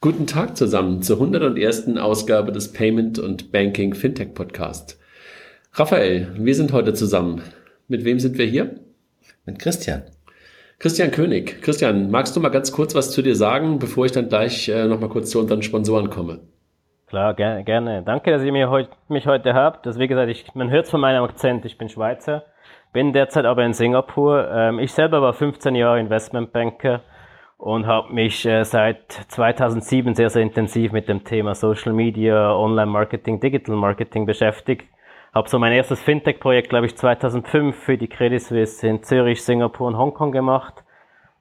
Guten Tag zusammen zur 101. Ausgabe des Payment und Banking Fintech Podcast. Raphael, wir sind heute zusammen. Mit wem sind wir hier? Mit Christian. Christian König. Christian, magst du mal ganz kurz was zu dir sagen, bevor ich dann gleich äh, nochmal kurz zu unseren Sponsoren komme? Klar, gerne. gerne. Danke, dass ihr mich heute, mich heute habt. Das, wie gesagt, ich, man hört es von meinem Akzent, ich bin Schweizer, bin derzeit aber in Singapur. Ähm, ich selber war 15 Jahre Investmentbanker und habe mich äh, seit 2007 sehr, sehr intensiv mit dem Thema Social Media, Online-Marketing, Digital Marketing beschäftigt. Habe so mein erstes Fintech-Projekt, glaube ich, 2005 für die Credit Suisse in Zürich, Singapur und Hongkong gemacht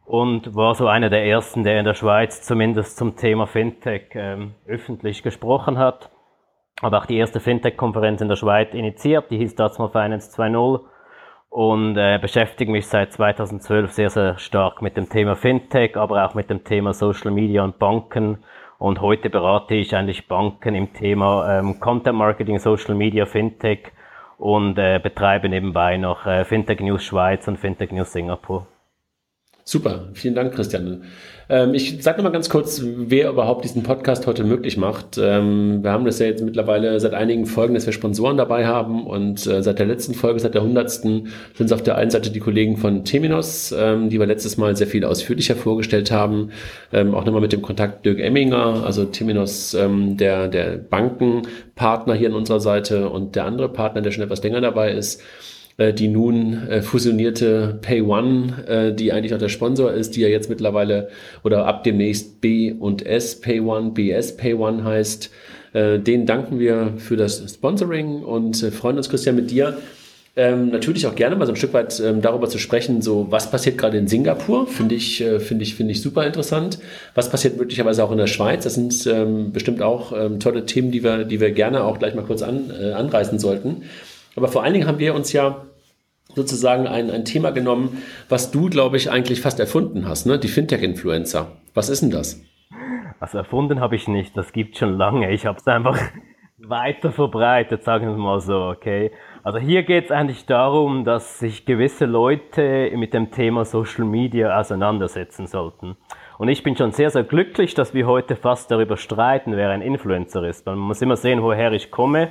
und war so einer der ersten, der in der Schweiz zumindest zum Thema Fintech ähm, öffentlich gesprochen hat. Habe auch die erste Fintech-Konferenz in der Schweiz initiiert, die hieß mal Finance 2.0 und äh, beschäftige mich seit 2012 sehr, sehr stark mit dem Thema Fintech, aber auch mit dem Thema Social Media und Banken. Und heute berate ich eigentlich Banken im Thema ähm, Content Marketing, Social Media, Fintech und äh, betreibe nebenbei noch äh, Fintech News Schweiz und Fintech News Singapur. Super, vielen Dank, Christian. Ähm, ich sage nochmal ganz kurz, wer überhaupt diesen Podcast heute möglich macht. Ähm, wir haben das ja jetzt mittlerweile seit einigen Folgen, dass wir Sponsoren dabei haben und äh, seit der letzten Folge, seit der hundertsten, sind es auf der einen Seite die Kollegen von Teminos, ähm, die wir letztes Mal sehr viel ausführlicher vorgestellt haben. Ähm, auch nochmal mit dem Kontakt Dirk Emminger, also Teminos, ähm, der, der Bankenpartner hier an unserer Seite und der andere Partner, der schon etwas länger dabei ist äh, die nun äh, fusionierte Pay One, äh, die eigentlich auch der Sponsor ist, die ja jetzt mittlerweile oder ab demnächst B und S Pay One, BS Pay One heißt. Äh, denen danken wir für das Sponsoring und freuen uns, Christian, mit dir ähm, natürlich auch gerne mal so ein Stück weit ähm, darüber zu sprechen, so was passiert gerade in Singapur, finde ich, äh, finde ich, finde ich super interessant. Was passiert möglicherweise auch in der Schweiz? Das sind ähm, bestimmt auch ähm, tolle Themen, die wir, die wir gerne auch gleich mal kurz an, äh, anreißen sollten. Aber vor allen Dingen haben wir uns ja sozusagen ein, ein Thema genommen, was du, glaube ich, eigentlich fast erfunden hast, ne? Die Fintech-Influencer. Was ist denn das? Also erfunden habe ich nicht, das gibt schon lange. Ich habe es einfach weiter verbreitet, sagen wir mal so, okay. Also hier geht es eigentlich darum, dass sich gewisse Leute mit dem Thema Social Media auseinandersetzen sollten. Und ich bin schon sehr, sehr glücklich, dass wir heute fast darüber streiten, wer ein Influencer ist. Man muss immer sehen, woher ich komme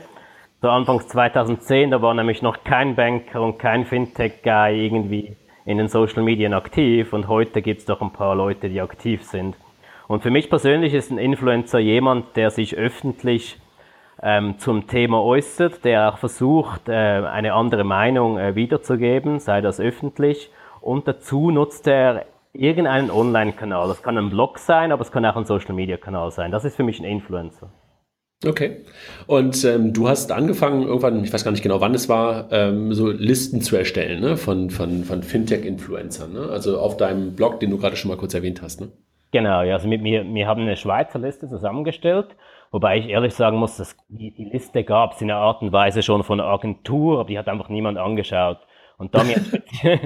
so Anfangs 2010, da war nämlich noch kein Banker und kein Fintech-Guy irgendwie in den Social Medien aktiv und heute gibt es doch ein paar Leute, die aktiv sind. Und für mich persönlich ist ein Influencer jemand, der sich öffentlich ähm, zum Thema äußert, der auch versucht, äh, eine andere Meinung äh, wiederzugeben, sei das öffentlich. Und dazu nutzt er irgendeinen Online-Kanal. Das kann ein Blog sein, aber es kann auch ein Social-Media-Kanal sein. Das ist für mich ein Influencer. Okay. Und ähm, du hast angefangen, irgendwann, ich weiß gar nicht genau, wann es war, ähm, so Listen zu erstellen ne? von, von, von Fintech-Influencern. Ne? Also auf deinem Blog, den du gerade schon mal kurz erwähnt hast. Ne? Genau, ja, also mit mir, wir haben eine Schweizer Liste zusammengestellt, wobei ich ehrlich sagen muss, dass die, die Liste gab es in einer Art und Weise schon von einer Agentur, aber die hat einfach niemand angeschaut. Und da wir,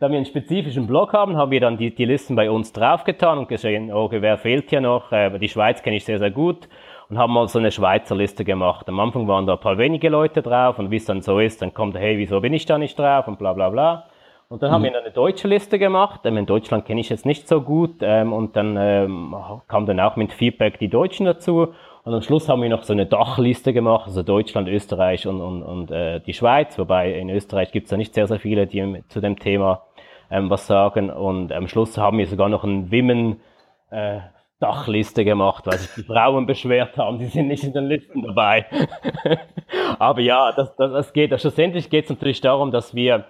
da wir einen spezifischen Blog haben, haben wir dann die, die Listen bei uns draufgetan und gesehen, okay, wer fehlt hier noch? Äh, die Schweiz kenne ich sehr, sehr gut und haben mal so eine Schweizer Liste gemacht. Am Anfang waren da ein paar wenige Leute drauf und wie es dann so ist, dann kommt, hey, wieso bin ich da nicht drauf und bla bla bla. Und dann mhm. haben wir eine deutsche Liste gemacht. Ähm, in Deutschland kenne ich jetzt nicht so gut. Ähm, und dann ähm, kam dann auch mit Feedback die Deutschen dazu. Und am Schluss haben wir noch so eine Dachliste gemacht, also Deutschland, Österreich und, und, und äh, die Schweiz. Wobei in Österreich gibt es ja nicht sehr, sehr viele, die zu dem Thema ähm, was sagen. Und am Schluss haben wir sogar noch ein Wimmen äh, Dachliste gemacht, weil sich die Frauen beschwert haben, die sind nicht in den Listen dabei. Aber ja, das, das, das geht. Also schlussendlich geht es natürlich darum, dass wir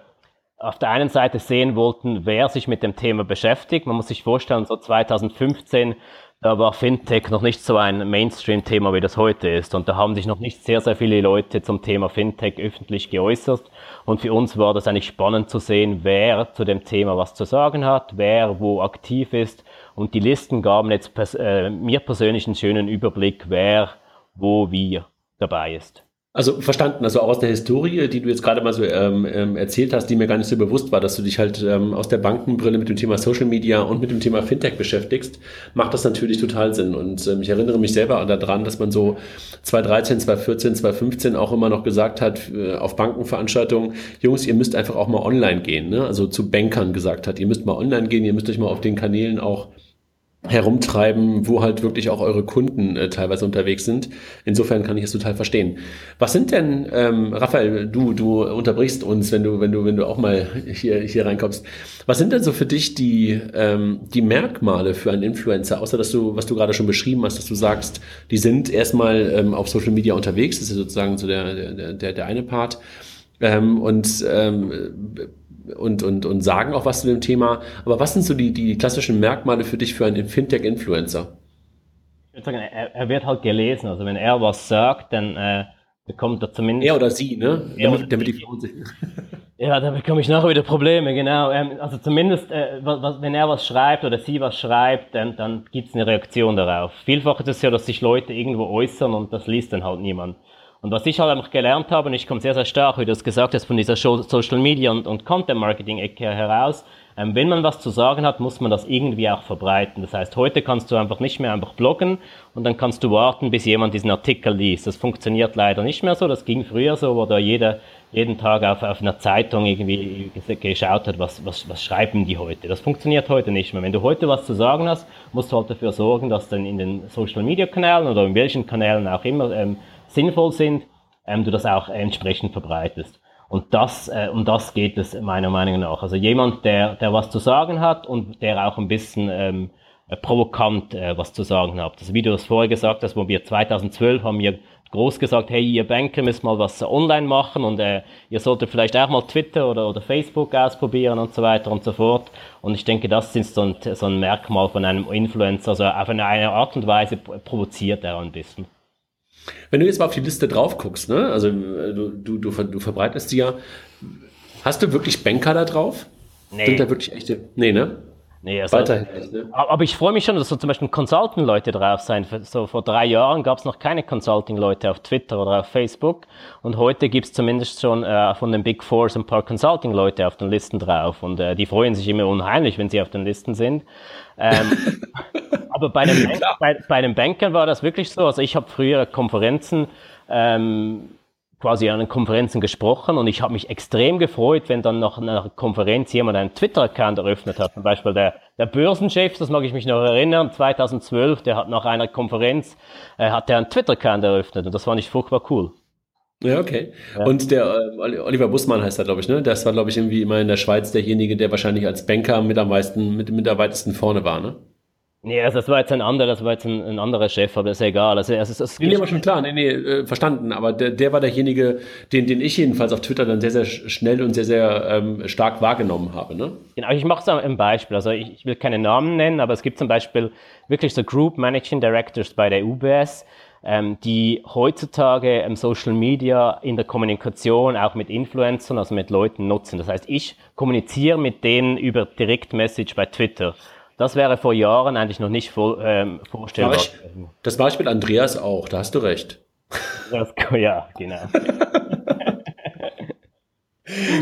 auf der einen Seite sehen wollten, wer sich mit dem Thema beschäftigt. Man muss sich vorstellen, so 2015, da war Fintech noch nicht so ein Mainstream-Thema, wie das heute ist. Und da haben sich noch nicht sehr, sehr viele Leute zum Thema Fintech öffentlich geäußert. Und für uns war das eigentlich spannend zu sehen, wer zu dem Thema was zu sagen hat, wer wo aktiv ist und die Listen gaben jetzt pers äh, mir persönlich einen schönen Überblick, wer, wo, wie dabei ist. Also verstanden, also auch aus der Historie, die du jetzt gerade mal so ähm, ähm, erzählt hast, die mir gar nicht so bewusst war, dass du dich halt ähm, aus der Bankenbrille mit dem Thema Social Media und mit dem Thema Fintech beschäftigst, macht das natürlich total Sinn. Und ähm, ich erinnere mich selber daran, dass man so 2013, 2014, 2015 auch immer noch gesagt hat äh, auf Bankenveranstaltungen, Jungs, ihr müsst einfach auch mal online gehen, ne? also zu Bankern gesagt hat, ihr müsst mal online gehen, ihr müsst euch mal auf den Kanälen auch herumtreiben, wo halt wirklich auch eure Kunden äh, teilweise unterwegs sind. Insofern kann ich es total verstehen. Was sind denn, ähm, Raphael, du, du unterbrichst uns, wenn du, wenn du, wenn du auch mal hier, hier reinkommst. Was sind denn so für dich die, ähm, die Merkmale für einen Influencer, außer dass du, was du gerade schon beschrieben hast, dass du sagst, die sind erstmal ähm, auf Social Media unterwegs, das ist sozusagen so der, der, der, der eine Part. Ähm, und ähm, und, und, und sagen auch was zu dem Thema. Aber was sind so die, die klassischen Merkmale für dich für einen Fintech-Influencer? Ich würde sagen, er, er, wird halt gelesen. Also wenn er was sagt, dann äh, bekommt er zumindest. Er oder sie, ne? Er damit, damit die Ja, da bekomme ich nachher wieder Probleme, genau. Ähm, also zumindest, äh, was, wenn er was schreibt oder sie was schreibt, dann, dann gibt es eine Reaktion darauf. Vielfach ist es ja, dass sich Leute irgendwo äußern und das liest dann halt niemand. Und was ich halt einfach gelernt habe, und ich komme sehr, sehr stark, wie du es gesagt hast, von dieser Social Media und, und Content Marketing Ecke heraus, ähm, wenn man was zu sagen hat, muss man das irgendwie auch verbreiten. Das heißt, heute kannst du einfach nicht mehr einfach bloggen und dann kannst du warten, bis jemand diesen Artikel liest. Das funktioniert leider nicht mehr so. Das ging früher so, wo da jeder jeden Tag auf, auf einer Zeitung irgendwie geschaut hat, was, was, was schreiben die heute. Das funktioniert heute nicht mehr. Wenn du heute was zu sagen hast, musst du halt dafür sorgen, dass dann in den Social Media Kanälen oder in welchen Kanälen auch immer ähm, sinnvoll sind, ähm, du das auch entsprechend verbreitest. Und das, äh, um das geht es meiner Meinung nach. Also jemand, der, der was zu sagen hat und der auch ein bisschen ähm, äh, provokant äh, was zu sagen hat. Also wie du das vorher gesagt hast, wo wir 2012 haben wir groß gesagt, hey, ihr Banker müsst mal was online machen und äh, ihr solltet vielleicht auch mal Twitter oder, oder Facebook ausprobieren und so weiter und so fort. Und ich denke, das ist so ein, so ein Merkmal von einem Influencer. Also auf eine, eine Art und Weise provoziert er ein bisschen. Wenn du jetzt mal auf die Liste drauf guckst, ne? also äh, du, du, du, du verbreitest die ja, hast du wirklich Banker da drauf? Nee. Sind da wirklich echte? Nee, ne? Nee, also, Weiterhin ne? Aber ich freue mich schon, dass so zum Beispiel Consulting-Leute drauf sein. So vor drei Jahren gab es noch keine Consulting-Leute auf Twitter oder auf Facebook. Und heute gibt es zumindest schon äh, von den Big Fours ein paar Consulting-Leute auf den Listen drauf. Und äh, die freuen sich immer unheimlich, wenn sie auf den Listen sind. Ähm, aber bei den, bei, bei den Bankern war das wirklich so. Also ich habe früher Konferenzen ähm, quasi an den Konferenzen gesprochen und ich habe mich extrem gefreut, wenn dann nach einer Konferenz jemand einen Twitter-Account eröffnet hat. Zum Beispiel der, der Börsenchef, das mag ich mich noch erinnern, 2012, der hat nach einer Konferenz, äh, hat der einen Twitter-Account eröffnet und das fand ich furchtbar cool. Ja, okay. Ja. Und der äh, Oliver Bussmann heißt er, glaube ich, ne? Das war, glaube ich, irgendwie immer in der Schweiz derjenige, der wahrscheinlich als Banker mit am meisten, mit, mit am weitesten vorne war, ne? Nee, also das war jetzt ein anderer, das war jetzt ein, ein anderer Chef, aber das ist egal. Also, also, das nee, nee, aber schon klar, nee, nee, äh, verstanden. Aber der, der war derjenige, den, den ich jedenfalls auf Twitter dann sehr, sehr schnell und sehr, sehr ähm, stark wahrgenommen habe, ne? Genau, ich mache es ein Beispiel. Also ich, ich will keine Namen nennen, aber es gibt zum Beispiel wirklich so Group Managing Directors bei der UBS, ähm, die heutzutage ähm, Social Media in der Kommunikation auch mit Influencern, also mit Leuten nutzen. Das heißt, ich kommuniziere mit denen über Direct Message bei Twitter. Das wäre vor Jahren eigentlich noch nicht vor, ähm, vorstellbar. Ich, das Beispiel Andreas auch, da hast du recht. Das, ja, genau.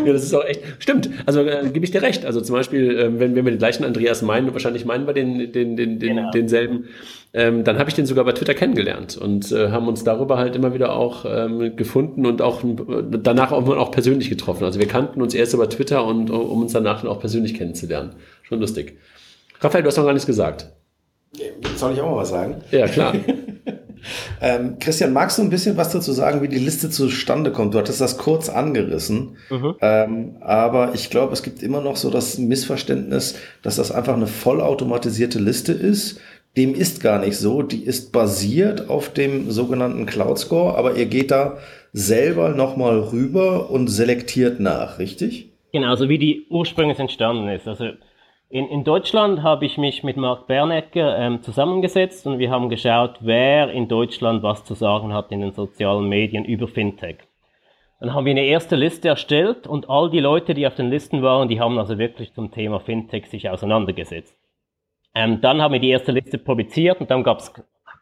ja, das ist auch echt. Stimmt, also äh, gebe ich dir recht. Also zum Beispiel, äh, wenn, wenn wir den gleichen Andreas meinen, wahrscheinlich meinen wir den, den, den, den, genau. denselben, ähm, dann habe ich den sogar bei Twitter kennengelernt und äh, haben uns darüber halt immer wieder auch ähm, gefunden und auch danach auch, auch persönlich getroffen. Also wir kannten uns erst über Twitter und um uns danach dann auch persönlich kennenzulernen. Schon lustig. Raphael, du hast noch gar nichts gesagt. Soll ich auch mal was sagen? Ja, klar. ähm, Christian, magst du ein bisschen was dazu sagen, wie die Liste zustande kommt? Du hattest das kurz angerissen, mhm. ähm, aber ich glaube, es gibt immer noch so das Missverständnis, dass das einfach eine vollautomatisierte Liste ist. Dem ist gar nicht so. Die ist basiert auf dem sogenannten Cloud Score, aber ihr geht da selber nochmal rüber und selektiert nach, richtig? Genau, so wie die ursprünglich entstanden ist. Also in, in Deutschland habe ich mich mit Marc Bernecker ähm, zusammengesetzt und wir haben geschaut, wer in Deutschland was zu sagen hat in den sozialen Medien über Fintech. Dann haben wir eine erste Liste erstellt und all die Leute, die auf den Listen waren, die haben also wirklich zum Thema Fintech sich auseinandergesetzt. Ähm, dann haben wir die erste Liste publiziert und dann gab es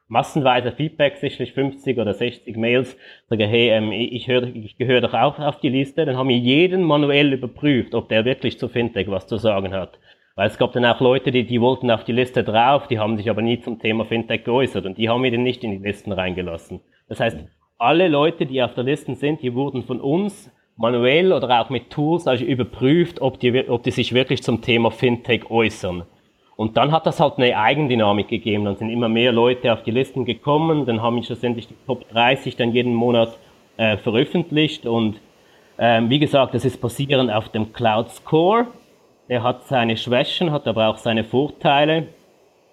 massenweise Feedback, sicherlich 50 oder 60 Mails, sage, hey, ähm, ich, hör, ich gehöre doch auch auf die Liste. Dann haben wir jeden manuell überprüft, ob der wirklich zu Fintech was zu sagen hat. Weil es gab dann auch Leute, die, die wollten auf die Liste drauf, die haben sich aber nie zum Thema Fintech geäußert und die haben wir dann nicht in die Listen reingelassen. Das heißt, alle Leute, die auf der Liste sind, die wurden von uns manuell oder auch mit Tools also überprüft, ob die, ob die sich wirklich zum Thema Fintech äußern. Und dann hat das halt eine Eigendynamik gegeben. Dann sind immer mehr Leute auf die Listen gekommen. Dann haben wir schlussendlich die Top 30 dann jeden Monat äh, veröffentlicht. Und ähm, wie gesagt, das ist basierend auf dem Cloud Score. Der hat seine Schwächen, hat aber auch seine Vorteile.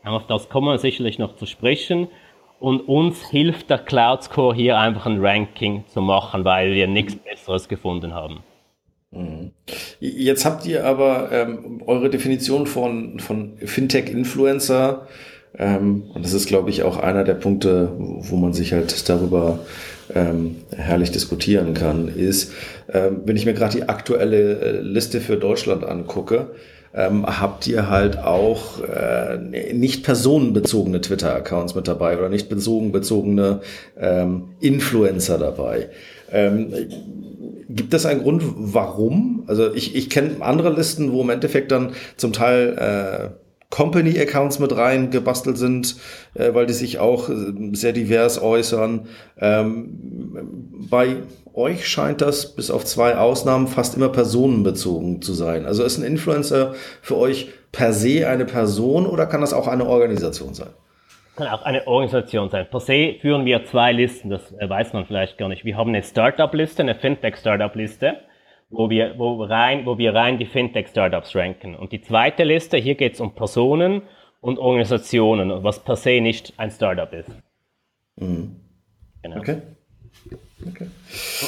Auf das kommen wir sicherlich noch zu sprechen. Und uns hilft der Cloud Score hier einfach ein Ranking zu machen, weil wir nichts Besseres gefunden haben. Mhm. Jetzt habt ihr aber ähm, eure Definition von, von Fintech-Influencer, ähm, und das ist, glaube ich, auch einer der Punkte, wo man sich halt darüber ähm, herrlich diskutieren kann, ist, ähm, wenn ich mir gerade die aktuelle äh, Liste für Deutschland angucke, ähm, habt ihr halt auch äh, nicht personenbezogene Twitter-Accounts mit dabei oder nicht personenbezogene ähm, Influencer dabei. Ähm, gibt es einen Grund, warum? Also ich, ich kenne andere Listen, wo im Endeffekt dann zum Teil äh, Company-Accounts mit rein gebastelt sind, äh, weil die sich auch äh, sehr divers äußern. Ähm, bei euch scheint das bis auf zwei Ausnahmen fast immer personenbezogen zu sein. Also ist ein Influencer für euch per se eine Person oder kann das auch eine Organisation sein? Kann auch eine Organisation sein. Per se führen wir zwei Listen, das äh, weiß man vielleicht gar nicht. Wir haben eine Startup-Liste, eine Fintech-Startup-Liste wo wir, wo rein, wo wir rein die Fintech-Startups ranken. Und die zweite Liste, hier geht es um Personen und Organisationen, was per se nicht ein Startup ist. Mhm. Genau. Okay. okay.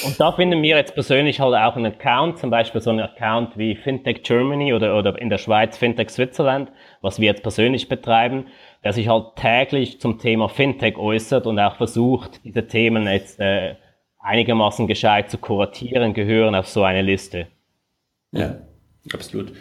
Und da finden wir jetzt persönlich halt auch einen Account, zum Beispiel so einen Account wie Fintech Germany oder, oder in der Schweiz Fintech Switzerland, was wir jetzt persönlich betreiben, der sich halt täglich zum Thema Fintech äußert und auch versucht, diese Themen jetzt äh, einigermaßen gescheit zu kuratieren, gehören auf so eine Liste. Ja, absolut.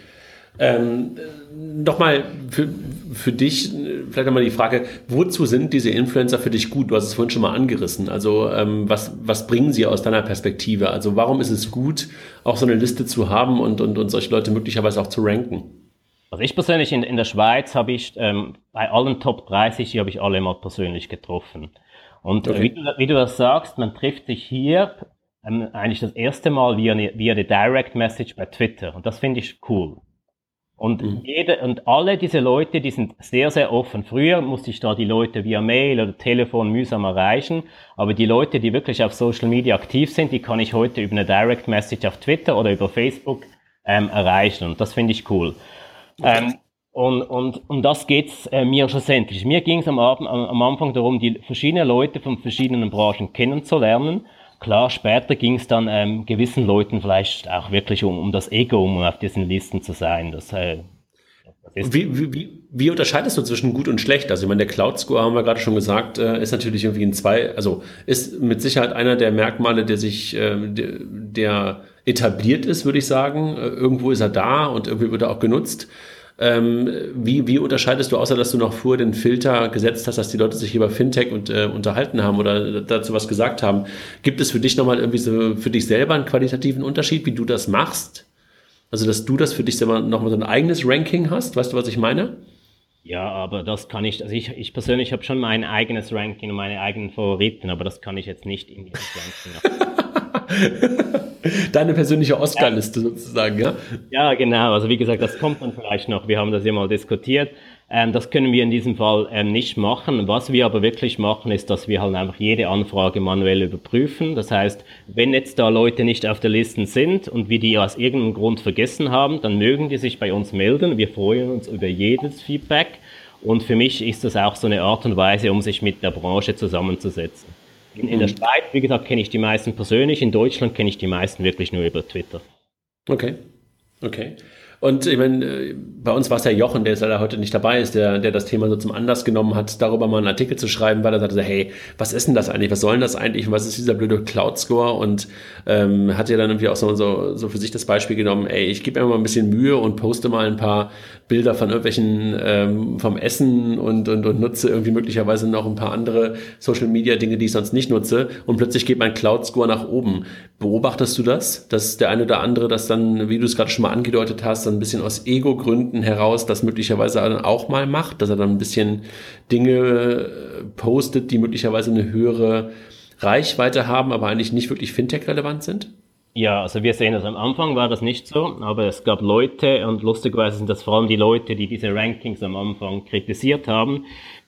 Ähm, Nochmal für, für dich, vielleicht nochmal die Frage, wozu sind diese Influencer für dich gut? Du hast es vorhin schon mal angerissen. Also ähm, was, was bringen sie aus deiner Perspektive? Also warum ist es gut, auch so eine Liste zu haben und, und, und solche Leute möglicherweise auch zu ranken? Also ich persönlich in, in der Schweiz habe ich ähm, bei allen Top 30 habe ich alle mal persönlich getroffen. Und okay. wie, du, wie, du, das sagst, man trifft sich hier ähm, eigentlich das erste Mal via, via die Direct Message bei Twitter. Und das finde ich cool. Und mhm. jede, und alle diese Leute, die sind sehr, sehr offen. Früher musste ich da die Leute via Mail oder Telefon mühsam erreichen. Aber die Leute, die wirklich auf Social Media aktiv sind, die kann ich heute über eine Direct Message auf Twitter oder über Facebook ähm, erreichen. Und das finde ich cool. Ähm, und, und um das geht's äh, mir schlussendlich. Mir ging es am, am, am Anfang darum, die verschiedenen Leute von verschiedenen Branchen kennenzulernen. Klar, später ging es dann ähm, gewissen Leuten vielleicht auch wirklich um, um das Ego, um auf diesen Listen zu sein. Das, äh, das wie, wie, wie unterscheidest du zwischen gut und schlecht? Also ich meine, der Cloud Score haben wir gerade schon gesagt, äh, ist natürlich irgendwie in zwei, also ist mit Sicherheit einer der Merkmale, der sich, äh, der, der etabliert ist, würde ich sagen. Äh, irgendwo ist er da und irgendwie wird er auch genutzt. Ähm, wie, wie unterscheidest du, außer dass du noch vorher den Filter gesetzt hast, dass die Leute sich über Fintech und, äh, unterhalten haben oder dazu was gesagt haben? Gibt es für dich nochmal irgendwie so für dich selber einen qualitativen Unterschied, wie du das machst? Also, dass du das für dich selber nochmal so ein eigenes Ranking hast? Weißt du, was ich meine? Ja, aber das kann ich, also ich, ich persönlich habe schon mein eigenes Ranking und meine eigenen Favoriten, aber das kann ich jetzt nicht in dieses Ranking Deine persönliche Oscar-Liste ja. sozusagen, ja? Ja, genau. Also wie gesagt, das kommt dann vielleicht noch. Wir haben das ja mal diskutiert. Ähm, das können wir in diesem Fall ähm, nicht machen. Was wir aber wirklich machen, ist, dass wir halt einfach jede Anfrage manuell überprüfen. Das heißt, wenn jetzt da Leute nicht auf der Liste sind und wir die aus irgendeinem Grund vergessen haben, dann mögen die sich bei uns melden. Wir freuen uns über jedes Feedback. Und für mich ist das auch so eine Art und Weise, um sich mit der Branche zusammenzusetzen. In, in der mhm. Schweiz, wie gesagt, kenne ich die meisten persönlich. In Deutschland kenne ich die meisten wirklich nur über Twitter. Okay. Okay. Und ich meine, äh, bei uns war es ja Jochen, der jetzt leider heute nicht dabei ist, der, der das Thema so zum Anlass genommen hat, darüber mal einen Artikel zu schreiben, weil er sagte, hey, was ist denn das eigentlich? Was soll denn das eigentlich? Und was ist dieser blöde Cloud Score? Und ähm, hat ja dann irgendwie auch so, so, so für sich das Beispiel genommen, ey, ich gebe mir mal ein bisschen Mühe und poste mal ein paar Bilder von irgendwelchen ähm, vom Essen und, und, und nutze irgendwie möglicherweise noch ein paar andere Social Media Dinge, die ich sonst nicht nutze. Und plötzlich geht mein Cloud Score nach oben. Beobachtest du das? Dass der eine oder andere das dann, wie du es gerade schon mal angedeutet hast, dann ein bisschen aus Ego-Gründen heraus das möglicherweise dann auch mal macht, dass er dann ein bisschen Dinge äh, postet, die möglicherweise eine höhere Reichweite haben, aber eigentlich nicht wirklich Fintech-relevant sind? Ja, also wir sehen das am Anfang war das nicht so, aber es gab Leute und lustigerweise sind das vor allem die Leute, die diese Rankings am Anfang kritisiert haben,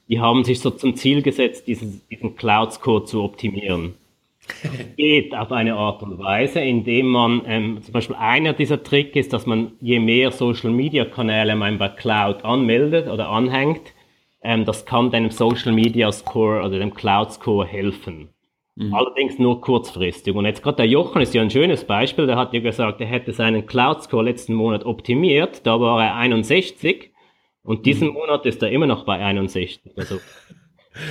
die haben sich so zum Ziel gesetzt, diesen, diesen Cloud-Score zu optimieren. Geht auf eine Art und Weise, indem man, ähm, zum Beispiel einer dieser Tricks ist, dass man je mehr Social Media Kanäle man bei Cloud anmeldet oder anhängt, ähm, das kann deinem Social Media Score oder dem Cloud Score helfen. Mhm. Allerdings nur kurzfristig. Und jetzt gerade der Jochen ist ja ein schönes Beispiel. Der hat ja gesagt, er hätte seinen Cloud Score letzten Monat optimiert. Da war er 61. Und diesen mhm. Monat ist er immer noch bei 61. Also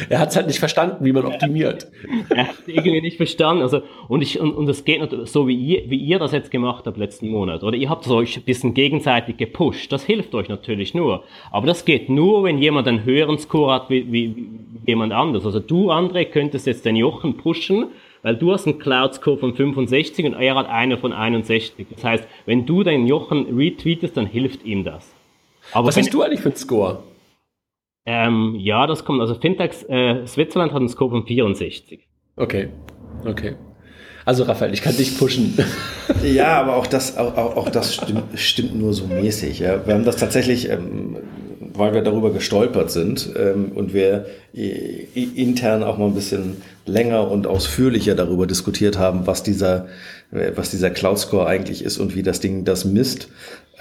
er hat es halt nicht verstanden, wie man optimiert. er hat es irgendwie nicht verstanden. Also, und, ich, und, und das geht natürlich so, wie ihr, wie ihr das jetzt gemacht habt letzten Monat. Oder ihr habt euch ein bisschen gegenseitig gepusht. Das hilft euch natürlich nur. Aber das geht nur, wenn jemand einen höheren Score hat wie, wie, wie jemand anders. Also du, André, könntest jetzt den Jochen pushen, weil du hast einen Cloud-Score von 65 und er hat einen von 61. Das heißt, wenn du den Jochen retweetest, dann hilft ihm das. Aber Was hast du eigentlich für einen Score? Ähm, ja, das kommt, also Fintechs, äh, Switzerland hat einen Scope von 64. Okay, okay. Also Raphael, ich kann dich pushen. Ja, aber auch das, auch, auch das stimmt, stimmt nur so mäßig. Ja. Wir haben das tatsächlich, ähm, weil wir darüber gestolpert sind ähm, und wir intern auch mal ein bisschen länger und ausführlicher darüber diskutiert haben, was dieser, äh, was dieser Cloud Score eigentlich ist und wie das Ding das misst.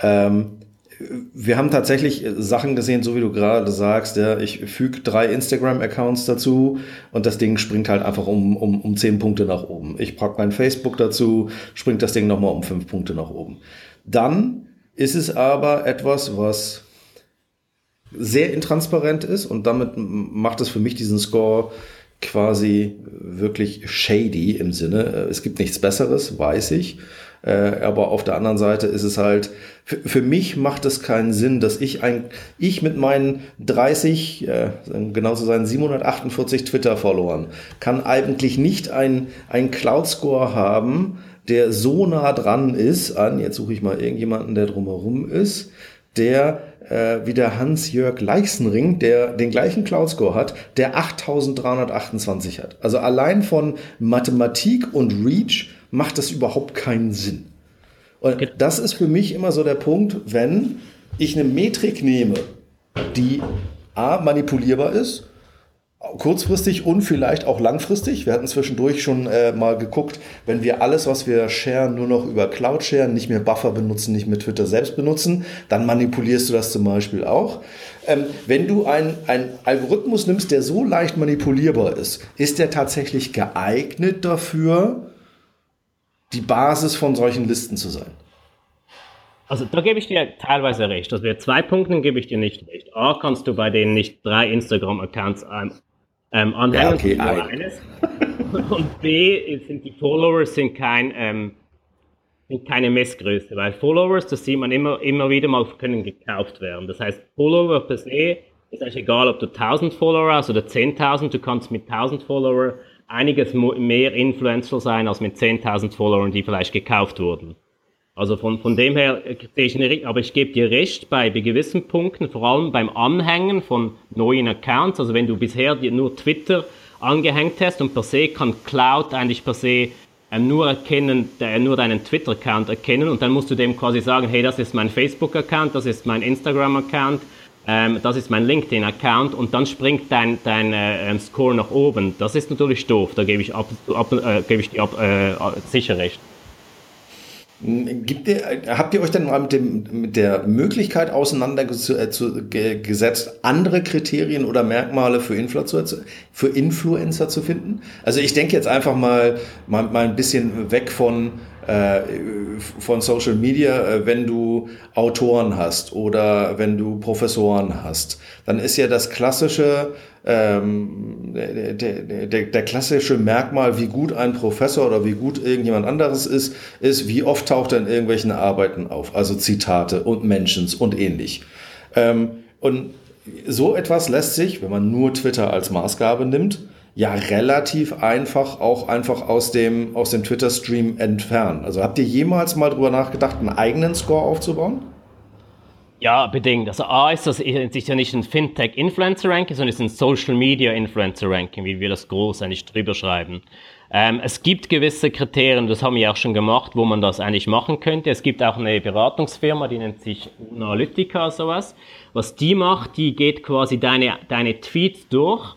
Ähm, wir haben tatsächlich Sachen gesehen, so wie du gerade sagst, ja, ich füge drei Instagram-Accounts dazu und das Ding springt halt einfach um, um, um zehn Punkte nach oben. Ich packe mein Facebook dazu, springt das Ding nochmal um fünf Punkte nach oben. Dann ist es aber etwas, was sehr intransparent ist und damit macht es für mich diesen Score quasi wirklich shady im Sinne. Es gibt nichts Besseres, weiß ich. Äh, aber auf der anderen Seite ist es halt, für, mich macht es keinen Sinn, dass ich ein, ich mit meinen 30, äh, genau zu sein, 748 Twitter-Followern, kann eigentlich nicht ein, ein Cloud-Score haben, der so nah dran ist an, jetzt suche ich mal irgendjemanden, der drumherum ist, der äh, wie der Hans-Jörg Leichsenring, der den gleichen Cloud-Score hat, der 8328 hat. Also allein von Mathematik und Reach macht das überhaupt keinen Sinn. Und das ist für mich immer so der Punkt, wenn ich eine Metrik nehme, die A, manipulierbar ist, kurzfristig und vielleicht auch langfristig. Wir hatten zwischendurch schon äh, mal geguckt, wenn wir alles, was wir sharen, nur noch über Cloud sharen, nicht mehr Buffer benutzen, nicht mehr Twitter selbst benutzen, dann manipulierst du das zum Beispiel auch. Ähm, wenn du einen Algorithmus nimmst, der so leicht manipulierbar ist, ist der tatsächlich geeignet dafür, die Basis von solchen Listen zu sein. Also da gebe ich dir teilweise recht. Also bei zwei Punkten gebe ich dir nicht recht. A, kannst du bei denen nicht drei Instagram-Accounts ähm, anhängen. Ja, okay, eines. Und B, sind die Followers sind kein, ähm, sind keine Messgröße, weil Followers, das sieht man immer, immer wieder mal, können gekauft werden. Das heißt, Follower per se ist eigentlich egal, ob du 1000 Follower hast oder 10.000, du kannst mit 1000 Follower einiges mehr Influencer sein als mit 10.000 Followern, die vielleicht gekauft wurden. Also von, von dem her äh, sehe ich eine, aber ich gebe dir recht bei, gewissen Punkten, vor allem beim Anhängen von neuen Accounts. Also wenn du bisher nur Twitter angehängt hast und per se kann Cloud eigentlich per se ähm, nur erkennen, der, nur deinen Twitter-Account erkennen und dann musst du dem quasi sagen, hey, das ist mein Facebook-Account, das ist mein Instagram-Account, ähm, das ist mein LinkedIn-Account und dann springt dein, dein äh, ähm, Score nach oben. Das ist natürlich doof, da gebe ich, ab, ab, äh, gebe ich dir ab, äh, sicher recht. Gibt ihr, habt ihr euch denn mal mit, dem, mit der Möglichkeit auseinandergesetzt, andere Kriterien oder Merkmale für Influencer, für Influencer zu finden? Also ich denke jetzt einfach mal, mal, mal ein bisschen weg von äh, von Social Media, äh, wenn du Autoren hast oder wenn du Professoren hast, dann ist ja das klassische, ähm, der, der, der klassische Merkmal, wie gut ein Professor oder wie gut irgendjemand anderes ist, ist, wie oft taucht er in irgendwelchen Arbeiten auf, also Zitate und Mentions und ähnlich. Ähm, und so etwas lässt sich, wenn man nur Twitter als Maßgabe nimmt, ja relativ einfach auch einfach aus dem, aus dem Twitter-Stream entfernen. Also habt ihr jemals mal drüber nachgedacht, einen eigenen Score aufzubauen? Ja, bedingt. Also A ist das ja nicht ein Fintech-Influencer-Ranking, sondern es ist ein Social-Media-Influencer-Ranking, wie wir das groß eigentlich drüber schreiben. Ähm, es gibt gewisse Kriterien, das haben wir auch schon gemacht, wo man das eigentlich machen könnte. Es gibt auch eine Beratungsfirma, die nennt sich Analytica sowas. Was die macht, die geht quasi deine, deine Tweets durch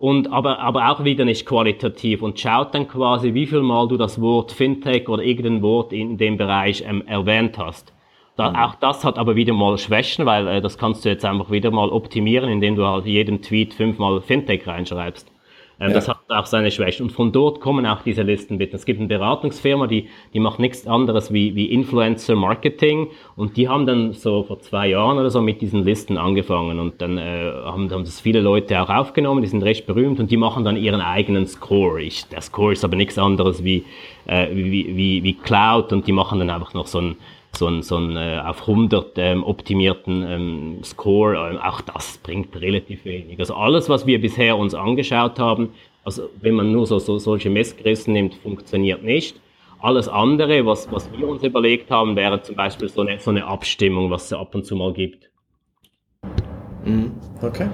und aber, aber auch wieder nicht qualitativ und schaut dann quasi, wie viel Mal du das Wort Fintech oder irgendein Wort in dem Bereich ähm, erwähnt hast. Da, mhm. Auch das hat aber wieder mal Schwächen, weil äh, das kannst du jetzt einfach wieder mal optimieren, indem du halt jedem Tweet fünfmal Fintech reinschreibst. Ähm, ja. Das hat auch seine Schwächen. Und von dort kommen auch diese Listen bitte. Es gibt eine Beratungsfirma, die, die macht nichts anderes wie, wie Influencer Marketing. Und die haben dann so vor zwei Jahren oder so mit diesen Listen angefangen. Und dann äh, haben, haben das viele Leute auch aufgenommen, die sind recht berühmt und die machen dann ihren eigenen Score. Ich, der Score ist aber nichts anderes wie, äh, wie, wie, wie Cloud und die machen dann einfach noch so ein so einen, so einen äh, auf 100 ähm, optimierten ähm, Score, äh, auch das bringt relativ wenig. Also alles, was wir bisher uns angeschaut haben, also wenn man nur so, so solche Messgrößen nimmt, funktioniert nicht. Alles andere, was, was wir uns überlegt haben, wäre zum Beispiel so eine, so eine Abstimmung, was es ab und zu mal gibt. Mhm. Okay.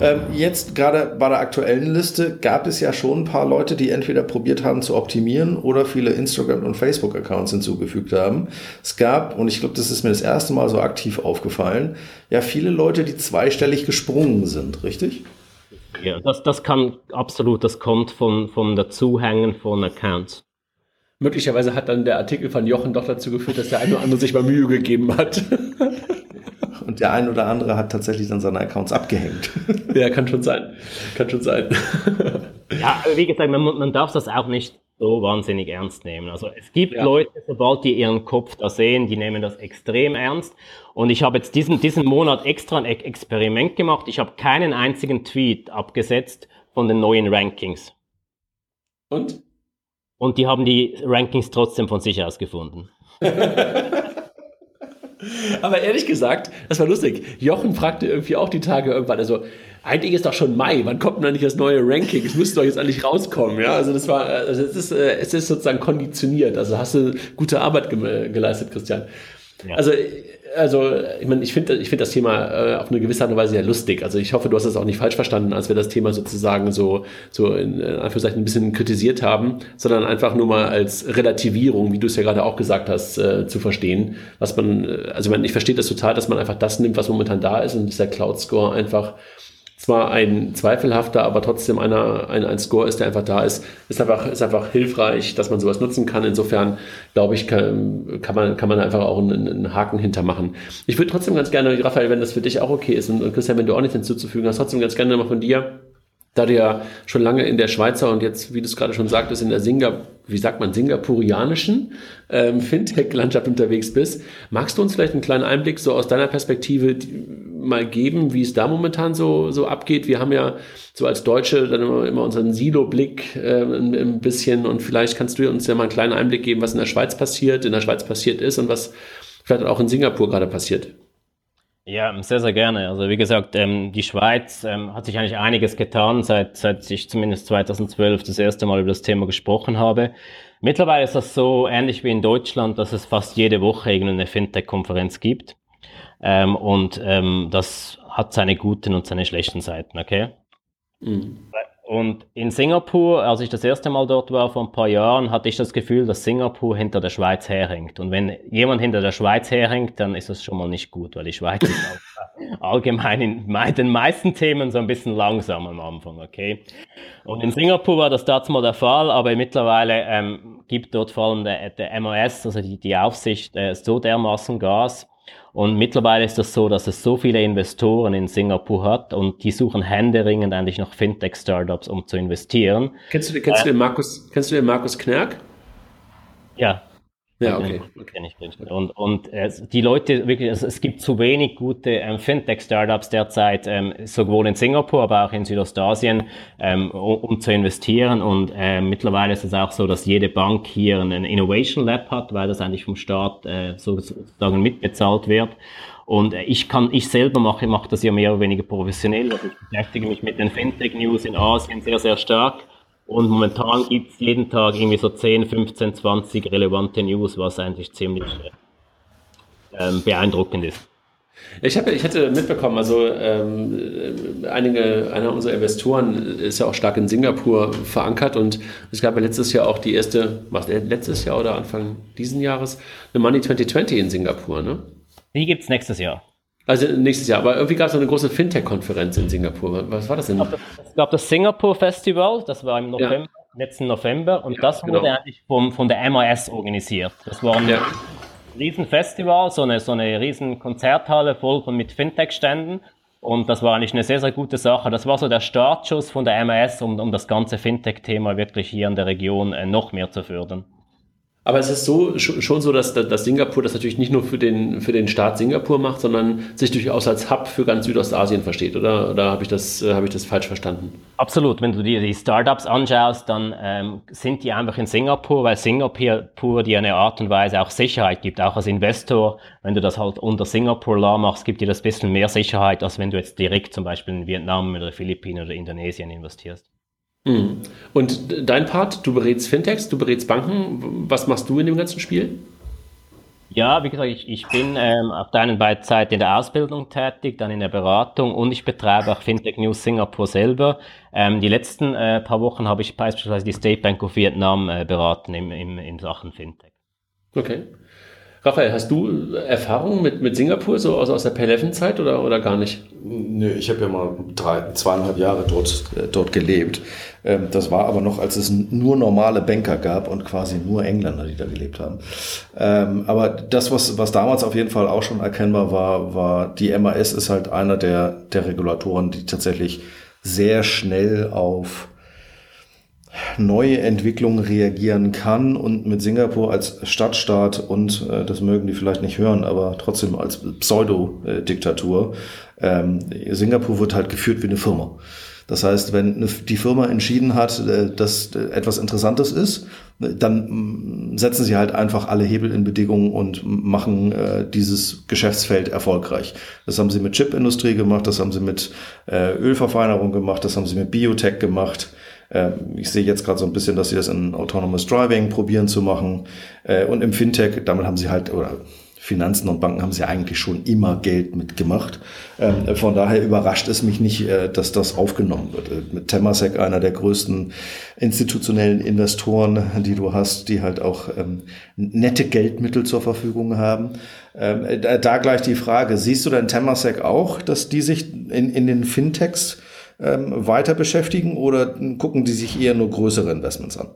Ähm, jetzt gerade bei der aktuellen Liste gab es ja schon ein paar Leute, die entweder probiert haben zu optimieren oder viele Instagram- und Facebook-Accounts hinzugefügt haben. Es gab, und ich glaube, das ist mir das erste Mal so aktiv aufgefallen, ja viele Leute, die zweistellig gesprungen sind, richtig? Ja, das, das kann absolut, das kommt von, von Dazuhängen von Accounts. Möglicherweise hat dann der Artikel von Jochen doch dazu geführt, dass der eine oder andere sich mal Mühe gegeben hat. Und der ein oder andere hat tatsächlich dann seine Accounts abgehängt. Ja, kann schon sein. Kann schon sein. Ja, wie gesagt, man, man darf das auch nicht so wahnsinnig ernst nehmen. Also es gibt ja. Leute, sobald die ihren Kopf da sehen, die nehmen das extrem ernst. Und ich habe jetzt diesen, diesen Monat extra ein Experiment gemacht. Ich habe keinen einzigen Tweet abgesetzt von den neuen Rankings. Und? Und die haben die Rankings trotzdem von sich aus gefunden. Aber ehrlich gesagt, das war lustig. Jochen fragte irgendwie auch die Tage irgendwann, also eigentlich ist doch schon Mai, wann kommt denn nicht das neue Ranking? Es müsste doch jetzt eigentlich rauskommen, ja? Also das war, also es ist, äh, es ist sozusagen konditioniert. Also hast du gute Arbeit geleistet, Christian. Ja. Also also ich meine, ich finde ich finde das Thema äh, auf eine gewisse Art und Weise sehr lustig. Also ich hoffe, du hast das auch nicht falsch verstanden, als wir das Thema sozusagen so, so in, in Anführungszeichen ein bisschen kritisiert haben, sondern einfach nur mal als Relativierung, wie du es ja gerade auch gesagt hast, äh, zu verstehen. Was man, äh, also ich, meine, ich verstehe das total, dass man einfach das nimmt, was momentan da ist und dieser Cloud Score einfach zwar ein zweifelhafter, aber trotzdem einer, ein, ein Score ist, der einfach da ist, ist einfach, ist einfach hilfreich, dass man sowas nutzen kann. Insofern, glaube ich, kann, kann, man, kann man einfach auch einen, einen Haken hintermachen. Ich würde trotzdem ganz gerne, Raphael, wenn das für dich auch okay ist und, und Christian, wenn du auch nichts hinzuzufügen hast, trotzdem ganz gerne mal von dir da du ja schon lange in der Schweizer und jetzt, wie du es gerade schon sagtest, in der Singapur, wie sagt man, singapurianischen ähm, Fintech-Landschaft unterwegs bist, magst du uns vielleicht einen kleinen Einblick so aus deiner Perspektive mal geben, wie es da momentan so, so abgeht? Wir haben ja so als Deutsche dann immer, immer unseren Silo-Blick äh, ein, ein bisschen und vielleicht kannst du uns ja mal einen kleinen Einblick geben, was in der Schweiz passiert, in der Schweiz passiert ist und was vielleicht auch in Singapur gerade passiert. Ja, sehr, sehr gerne. Also wie gesagt, ähm, die Schweiz ähm, hat sich eigentlich einiges getan, seit, seit ich zumindest 2012 das erste Mal über das Thema gesprochen habe. Mittlerweile ist das so ähnlich wie in Deutschland, dass es fast jede Woche irgendeine Fintech-Konferenz gibt. Ähm, und ähm, das hat seine guten und seine schlechten Seiten, okay? Mhm. Und in Singapur, als ich das erste Mal dort war vor ein paar Jahren, hatte ich das Gefühl, dass Singapur hinter der Schweiz herhängt. Und wenn jemand hinter der Schweiz herhängt, dann ist das schon mal nicht gut, weil die Schweiz ist allgemein in den meisten Themen so ein bisschen langsam am Anfang, okay? Und in Singapur war das dazu mal der Fall, aber mittlerweile ähm, gibt dort vor allem der, der MOS, also die, die Aufsicht, äh, so dermaßen Gas, und mittlerweile ist das so, dass es so viele Investoren in Singapur hat und die suchen händeringend eigentlich noch Fintech-Startups, um zu investieren. Kennst du, kennst, äh, du den Markus, kennst du den Markus Knerk? Ja. Ja, okay. okay. Ich, und und äh, die Leute, wirklich, also es gibt zu wenig gute ähm, Fintech-Startups derzeit, ähm, sowohl in Singapur, aber auch in Südostasien, ähm, um, um zu investieren. Und äh, mittlerweile ist es auch so, dass jede Bank hier einen Innovation Lab hat, weil das eigentlich vom Staat äh, sozusagen mitbezahlt wird. Und äh, ich kann, ich selber mache, mache das ja mehr oder weniger professionell. Also ich beschäftige mich mit den Fintech-News in Asien sehr, sehr stark. Und momentan gibt es jeden Tag irgendwie so 10, 15, 20 relevante News, was eigentlich ziemlich ähm, beeindruckend ist. Ich, hab, ich hätte mitbekommen, also ähm, einige, einer unserer Investoren ist ja auch stark in Singapur verankert und es gab ja letztes Jahr auch die erste, was letztes Jahr oder Anfang diesen Jahres, eine Money 2020 in Singapur, ne? Die gibt es nächstes Jahr. Also nächstes Jahr, aber irgendwie gab es eine große Fintech-Konferenz in Singapur. Was war das denn? Es gab das Singapur Festival, das war im November, ja. letzten November und ja, das wurde genau. eigentlich vom, von der MAS organisiert. Das war ein ja. Riesenfestival, so eine, so eine riesen Konzerthalle voll von mit Fintech-Ständen und das war eigentlich eine sehr, sehr gute Sache. Das war so der Startschuss von der MAS, um, um das ganze Fintech-Thema wirklich hier in der Region äh, noch mehr zu fördern. Aber es ist so, schon so, dass, dass Singapur das natürlich nicht nur für den, für den Staat Singapur macht, sondern sich durchaus als Hub für ganz Südostasien versteht, oder? Oder habe ich, das, äh, hab ich das falsch verstanden? Absolut. Wenn du dir die Startups anschaust, dann ähm, sind die einfach in Singapur, weil Singapur dir eine Art und Weise auch Sicherheit gibt, auch als Investor. Wenn du das halt unter Singapur Law machst, gibt dir das ein bisschen mehr Sicherheit, als wenn du jetzt direkt zum Beispiel in Vietnam oder Philippinen oder Indonesien investierst. Mhm. Und dein Part, du berätst Fintechs, du berätst Banken. Was machst du in dem ganzen Spiel? Ja, wie gesagt, ich, ich bin ähm, auf der einen Seite in der Ausbildung tätig, dann in der Beratung und ich betreibe auch Fintech News Singapur selber. Ähm, die letzten äh, paar Wochen habe ich beispielsweise die State Bank of Vietnam äh, beraten im, im, in Sachen Fintech. Okay. Raphael, hast du Erfahrungen mit, mit Singapur, so aus, aus der P11-Zeit oder, oder gar nicht? Nö, ich habe ja mal drei, zweieinhalb Jahre dort, äh, dort gelebt. Ähm, das war aber noch, als es nur normale Banker gab und quasi nur Engländer, die da gelebt haben. Ähm, aber das, was, was damals auf jeden Fall auch schon erkennbar war, war, die MAS ist halt einer der, der Regulatoren, die tatsächlich sehr schnell auf neue Entwicklungen reagieren kann und mit Singapur als Stadtstaat und äh, das mögen die vielleicht nicht hören, aber trotzdem als Pseudo-Diktatur. Ähm, Singapur wird halt geführt wie eine Firma. Das heißt, wenn die Firma entschieden hat, äh, dass äh, etwas Interessantes ist, dann mm, setzen sie halt einfach alle Hebel in Bedingungen und machen äh, dieses Geschäftsfeld erfolgreich. Das haben sie mit Chipindustrie gemacht, das haben sie mit Ölverfeinerung gemacht, das haben sie mit Biotech gemacht. Ähm, ich sehe jetzt gerade so ein bisschen, dass sie das in Autonomous Driving probieren zu machen. Äh, und im Fintech, damit haben sie halt, oder Finanzen und Banken haben sie eigentlich schon immer Geld mitgemacht. Ähm, von daher überrascht es mich nicht, äh, dass das aufgenommen wird. Äh, mit Temasek, einer der größten institutionellen Investoren, die du hast, die halt auch ähm, nette Geldmittel zur Verfügung haben. da gleich die Frage, siehst du denn Temasek auch, dass die sich in, in den Fintechs ähm, weiter beschäftigen oder gucken die sich eher nur größere Investments an?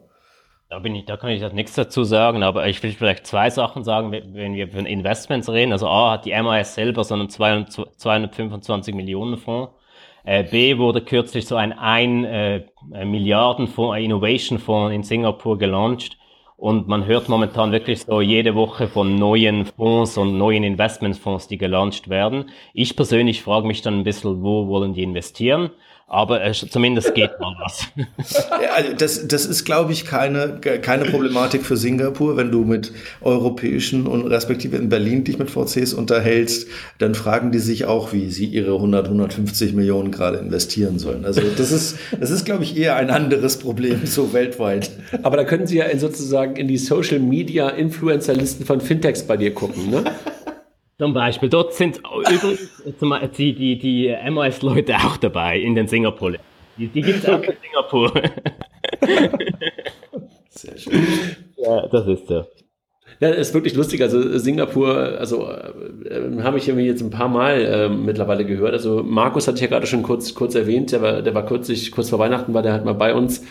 Da, bin ich, da kann ich nichts dazu sagen, aber ich will vielleicht zwei Sachen sagen, wenn wir von Investments reden. Also A hat die MAS selber so einen 225 Millionen Fonds. Äh, B wurde kürzlich so ein 1 äh, Milliardenfonds, ein Innovation Fonds in Singapur gelauncht. Und man hört momentan wirklich so jede Woche von neuen Fonds und neuen Investmentfonds, die gelauncht werden. Ich persönlich frage mich dann ein bisschen, wo wollen die investieren? Aber äh, zumindest geht mal was. ja, also das, das ist, glaube ich, keine, keine Problematik für Singapur. Wenn du mit europäischen und respektive in Berlin dich mit VCs unterhältst, dann fragen die sich auch, wie sie ihre 100, 150 Millionen gerade investieren sollen. Also das ist, das ist, glaube ich, eher ein anderes Problem, so weltweit. Aber da können Sie ja in sozusagen in die Social Media Influencer-Listen von Fintechs bei dir gucken, ne? Zum Beispiel, dort sind übrigens die, die, die MOS-Leute auch dabei in den Singapur. Die, die gibt es auch in Singapur. Sehr schön. Ja, das ist so. Ja, ist wirklich lustig. Also Singapur, also äh, habe ich irgendwie jetzt ein paar Mal äh, mittlerweile gehört. Also Markus hatte ich ja gerade schon kurz, kurz erwähnt, der war, der war kürzlich, kurz vor Weihnachten war der halt mal bei uns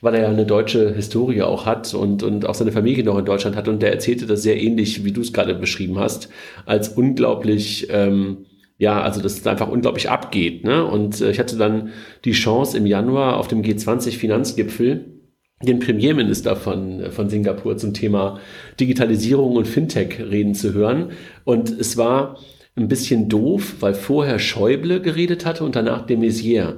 weil er ja eine deutsche Historie auch hat und, und auch seine Familie noch in Deutschland hat. Und der erzählte das sehr ähnlich, wie du es gerade beschrieben hast, als unglaublich, ähm, ja, also dass es einfach unglaublich abgeht. Ne? Und äh, ich hatte dann die Chance im Januar auf dem G20-Finanzgipfel den Premierminister von, von Singapur zum Thema Digitalisierung und Fintech reden zu hören. Und es war ein bisschen doof, weil vorher Schäuble geredet hatte und danach de Maizière.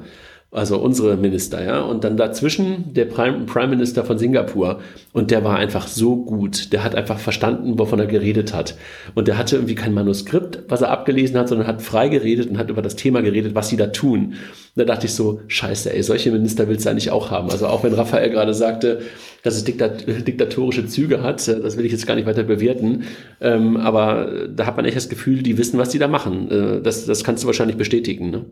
Also unsere Minister, ja, und dann dazwischen der Prime, Prime Minister von Singapur und der war einfach so gut, der hat einfach verstanden, wovon er geredet hat und der hatte irgendwie kein Manuskript, was er abgelesen hat, sondern hat frei geredet und hat über das Thema geredet, was sie da tun. Und da dachte ich so, scheiße, ey, solche Minister willst du eigentlich auch haben. Also auch wenn Raphael gerade sagte, dass es diktat diktatorische Züge hat, das will ich jetzt gar nicht weiter bewerten, ähm, aber da hat man echt das Gefühl, die wissen, was die da machen. Äh, das, das kannst du wahrscheinlich bestätigen, ne?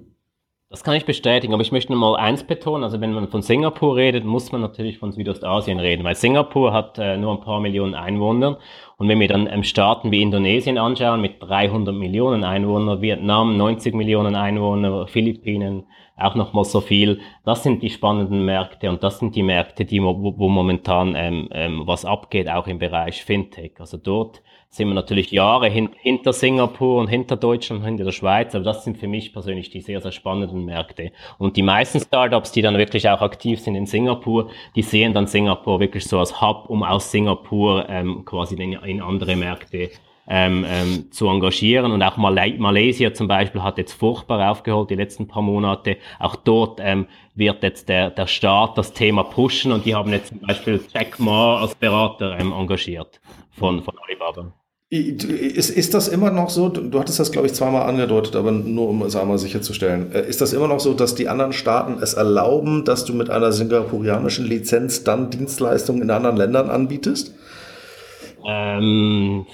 Das kann ich bestätigen, aber ich möchte nur mal eins betonen. Also wenn man von Singapur redet, muss man natürlich von Südostasien reden, weil Singapur hat äh, nur ein paar Millionen Einwohner. Und wenn wir dann ähm, Staaten wie Indonesien anschauen, mit 300 Millionen Einwohner, Vietnam 90 Millionen Einwohner, Philippinen auch noch mal so viel, das sind die spannenden Märkte und das sind die Märkte, die, wo, wo momentan ähm, ähm, was abgeht, auch im Bereich Fintech. Also dort sind wir natürlich Jahre hin, hinter Singapur und hinter Deutschland, hinter der Schweiz, aber das sind für mich persönlich die sehr, sehr spannenden Märkte. Und die meisten Startups, die dann wirklich auch aktiv sind in Singapur, die sehen dann Singapur wirklich so als Hub, um aus Singapur ähm, quasi in, in andere Märkte ähm, ähm, zu engagieren. Und auch Mal Malaysia zum Beispiel hat jetzt furchtbar aufgeholt die letzten paar Monate. Auch dort ähm, wird jetzt der, der Staat das Thema pushen und die haben jetzt zum Beispiel Jack Ma als Berater ähm, engagiert von, von Alibaba. Ist, ist das immer noch so, du hattest das glaube ich zweimal angedeutet, aber nur um es einmal sicherzustellen, äh, ist das immer noch so, dass die anderen Staaten es erlauben, dass du mit einer singapurianischen Lizenz dann Dienstleistungen in anderen Ländern anbietest? Ähm,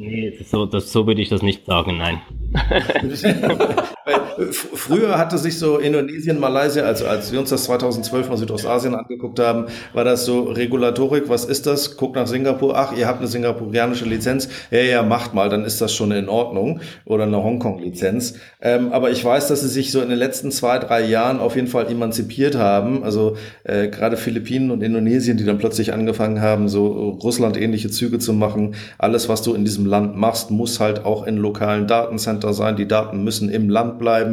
Nee, so, das, so würde ich das nicht sagen, nein. Früher hatte sich so Indonesien, Malaysia, also als wir uns das 2012 mal Südostasien angeguckt haben, war das so Regulatorik, was ist das? Guck nach Singapur, ach, ihr habt eine singapurianische Lizenz, ja, ja, macht mal, dann ist das schon in Ordnung. Oder eine Hongkong-Lizenz. Ähm, aber ich weiß, dass sie sich so in den letzten zwei, drei Jahren auf jeden Fall emanzipiert haben. Also äh, gerade Philippinen und Indonesien, die dann plötzlich angefangen haben, so Russland-ähnliche Züge zu machen. Alles, was du in diesem Land machst, muss halt auch in lokalen Datencenter sein. Die Daten müssen im Land bleiben.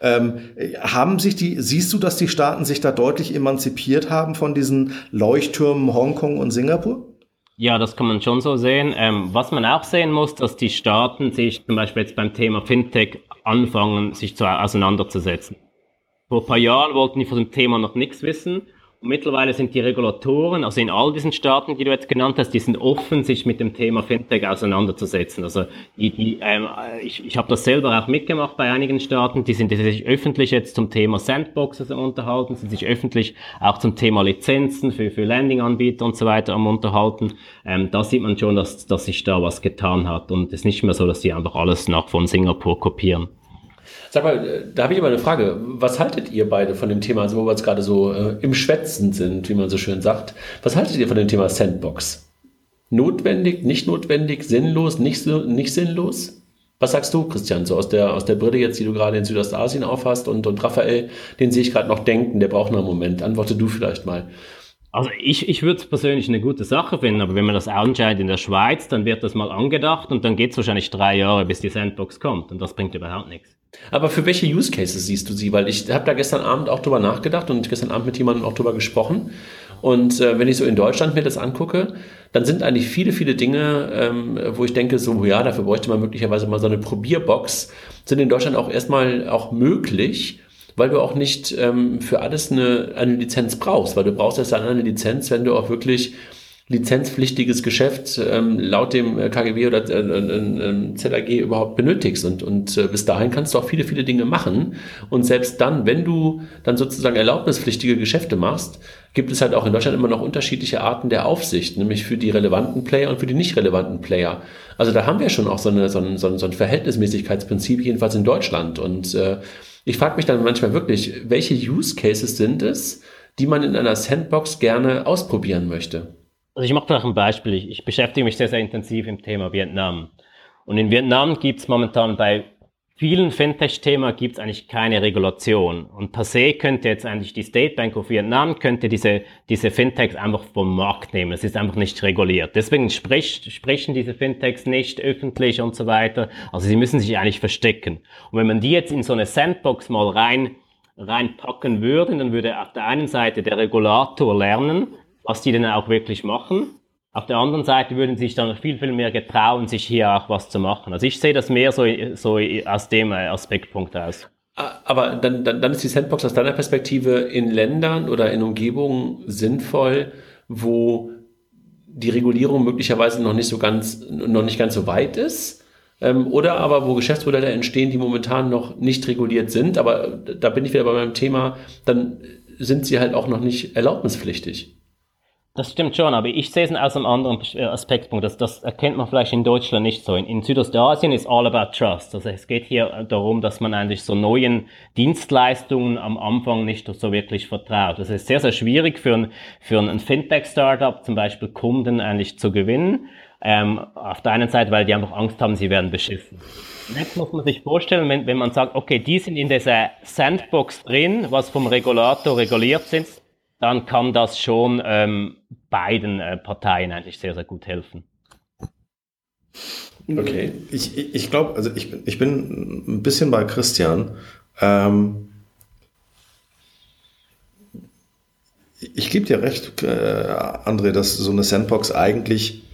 Ähm, haben sich die, siehst du, dass die Staaten sich da deutlich emanzipiert haben von diesen Leuchttürmen Hongkong und Singapur? Ja, das kann man schon so sehen. Ähm, was man auch sehen muss, dass die Staaten sich zum Beispiel jetzt beim Thema Fintech anfangen, sich zu, auseinanderzusetzen. Vor ein paar Jahren wollten die von dem Thema noch nichts wissen mittlerweile sind die Regulatoren, also in all diesen Staaten, die du jetzt genannt hast, die sind offen, sich mit dem Thema Fintech auseinanderzusetzen. Also die, die, ähm, ich, ich habe das selber auch mitgemacht bei einigen Staaten, die sind sich öffentlich jetzt zum Thema Sandboxes unterhalten, sind sich öffentlich auch zum Thema Lizenzen für, für Landing-Anbieter und so weiter am unterhalten. Ähm, da sieht man schon, dass, dass sich da was getan hat und es ist nicht mehr so, dass die einfach alles nach von Singapur kopieren. Sag mal, äh, da habe ich aber eine Frage. Was haltet ihr beide von dem Thema, also wo wir jetzt gerade so äh, im Schwätzen sind, wie man so schön sagt? Was haltet ihr von dem Thema Sandbox? Notwendig, nicht notwendig, sinnlos, nicht, nicht sinnlos? Was sagst du, Christian, so aus der, aus der Brille jetzt, die du gerade in Südostasien aufhast und, und Raphael, den sehe ich gerade noch denken, der braucht noch einen Moment. Antworte du vielleicht mal. Also ich, ich würde es persönlich eine gute Sache finden, aber wenn man das anschaut in der Schweiz, dann wird das mal angedacht und dann geht es wahrscheinlich drei Jahre, bis die Sandbox kommt und das bringt überhaupt nichts. Aber für welche Use Cases siehst du sie? Weil ich habe da gestern Abend auch drüber nachgedacht und gestern Abend mit jemandem auch drüber gesprochen. Und äh, wenn ich so in Deutschland mir das angucke, dann sind eigentlich viele, viele Dinge, ähm, wo ich denke, so ja, dafür bräuchte man möglicherweise mal so eine Probierbox, sind in Deutschland auch erstmal auch möglich, weil du auch nicht ähm, für alles eine, eine Lizenz brauchst, weil du brauchst erst dann eine Lizenz, wenn du auch wirklich lizenzpflichtiges Geschäft ähm, laut dem äh, KGB oder äh, äh, ZAG überhaupt benötigst. Und, und äh, bis dahin kannst du auch viele, viele Dinge machen. Und selbst dann, wenn du dann sozusagen erlaubnispflichtige Geschäfte machst, gibt es halt auch in Deutschland immer noch unterschiedliche Arten der Aufsicht, nämlich für die relevanten Player und für die nicht relevanten Player. Also da haben wir schon auch so, eine, so, ein, so, ein, so ein Verhältnismäßigkeitsprinzip, jedenfalls in Deutschland. Und äh, ich frage mich dann manchmal wirklich, welche Use Cases sind es, die man in einer Sandbox gerne ausprobieren möchte? Also ich mache noch ein Beispiel. Ich, ich beschäftige mich sehr, sehr intensiv im Thema Vietnam. Und in Vietnam gibt es momentan bei vielen Fintech-Themen gibt es eigentlich keine Regulation. Und per se könnte jetzt eigentlich die State Bank of Vietnam könnte diese, diese Fintechs einfach vom Markt nehmen. Es ist einfach nicht reguliert. Deswegen spricht, sprechen diese Fintechs nicht öffentlich und so weiter. Also sie müssen sich eigentlich verstecken. Und wenn man die jetzt in so eine Sandbox mal rein, reinpacken würde, dann würde auf der einen Seite der Regulator lernen, was die denn auch wirklich machen. Auf der anderen Seite würden sie sich dann viel, viel mehr getrauen, sich hier auch was zu machen. Also ich sehe das mehr so, so aus dem Aspektpunkt aus. Aber dann, dann, dann ist die Sandbox aus deiner Perspektive in Ländern oder in Umgebungen sinnvoll, wo die Regulierung möglicherweise noch nicht so ganz, noch nicht ganz so weit ist. Ähm, oder aber wo Geschäftsmodelle entstehen, die momentan noch nicht reguliert sind. Aber da bin ich wieder bei meinem Thema, dann sind sie halt auch noch nicht erlaubnispflichtig. Das stimmt schon, aber ich sehe es aus einem anderen Aspektpunkt. Das, das erkennt man vielleicht in Deutschland nicht so. In, in, Südostasien ist all about trust. Also es geht hier darum, dass man eigentlich so neuen Dienstleistungen am Anfang nicht so wirklich vertraut. Das ist sehr, sehr schwierig für ein, für ein Fintech-Startup zum Beispiel Kunden eigentlich zu gewinnen. Ähm, auf der einen Seite, weil die einfach Angst haben, sie werden beschissen. Jetzt muss man sich vorstellen, wenn, wenn man sagt, okay, die sind in dieser Sandbox drin, was vom Regulator reguliert sind, dann kann das schon ähm, beiden äh, Parteien eigentlich sehr, sehr gut helfen. Okay, ich, ich, glaube, also ich, ich bin ein bisschen bei Christian. Ähm, ich gebe dir recht, äh, André, dass so eine Sandbox eigentlich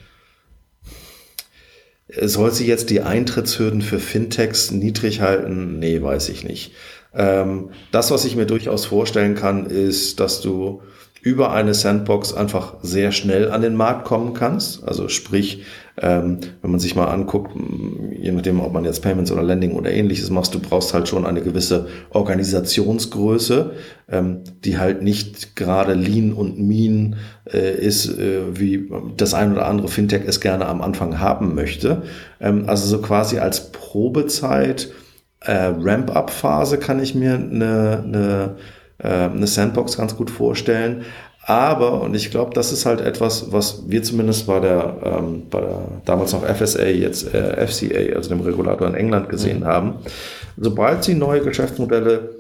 soll sie jetzt die Eintrittshürden für Fintechs niedrig halten? Nee, weiß ich nicht. Ähm, das, was ich mir durchaus vorstellen kann, ist, dass du über eine Sandbox einfach sehr schnell an den Markt kommen kannst. Also sprich, ähm, wenn man sich mal anguckt, je nachdem, ob man jetzt Payments oder Lending oder ähnliches machst, du brauchst halt schon eine gewisse Organisationsgröße, ähm, die halt nicht gerade lean und mean äh, ist, äh, wie das ein oder andere Fintech es gerne am Anfang haben möchte. Ähm, also so quasi als Probezeit, äh, Ramp-up-Phase kann ich mir eine, eine äh, eine Sandbox ganz gut vorstellen. Aber, und ich glaube, das ist halt etwas, was wir zumindest bei der, ähm, bei der damals noch FSA, jetzt äh, FCA, also dem Regulator in England gesehen mhm. haben. Sobald sie neue Geschäftsmodelle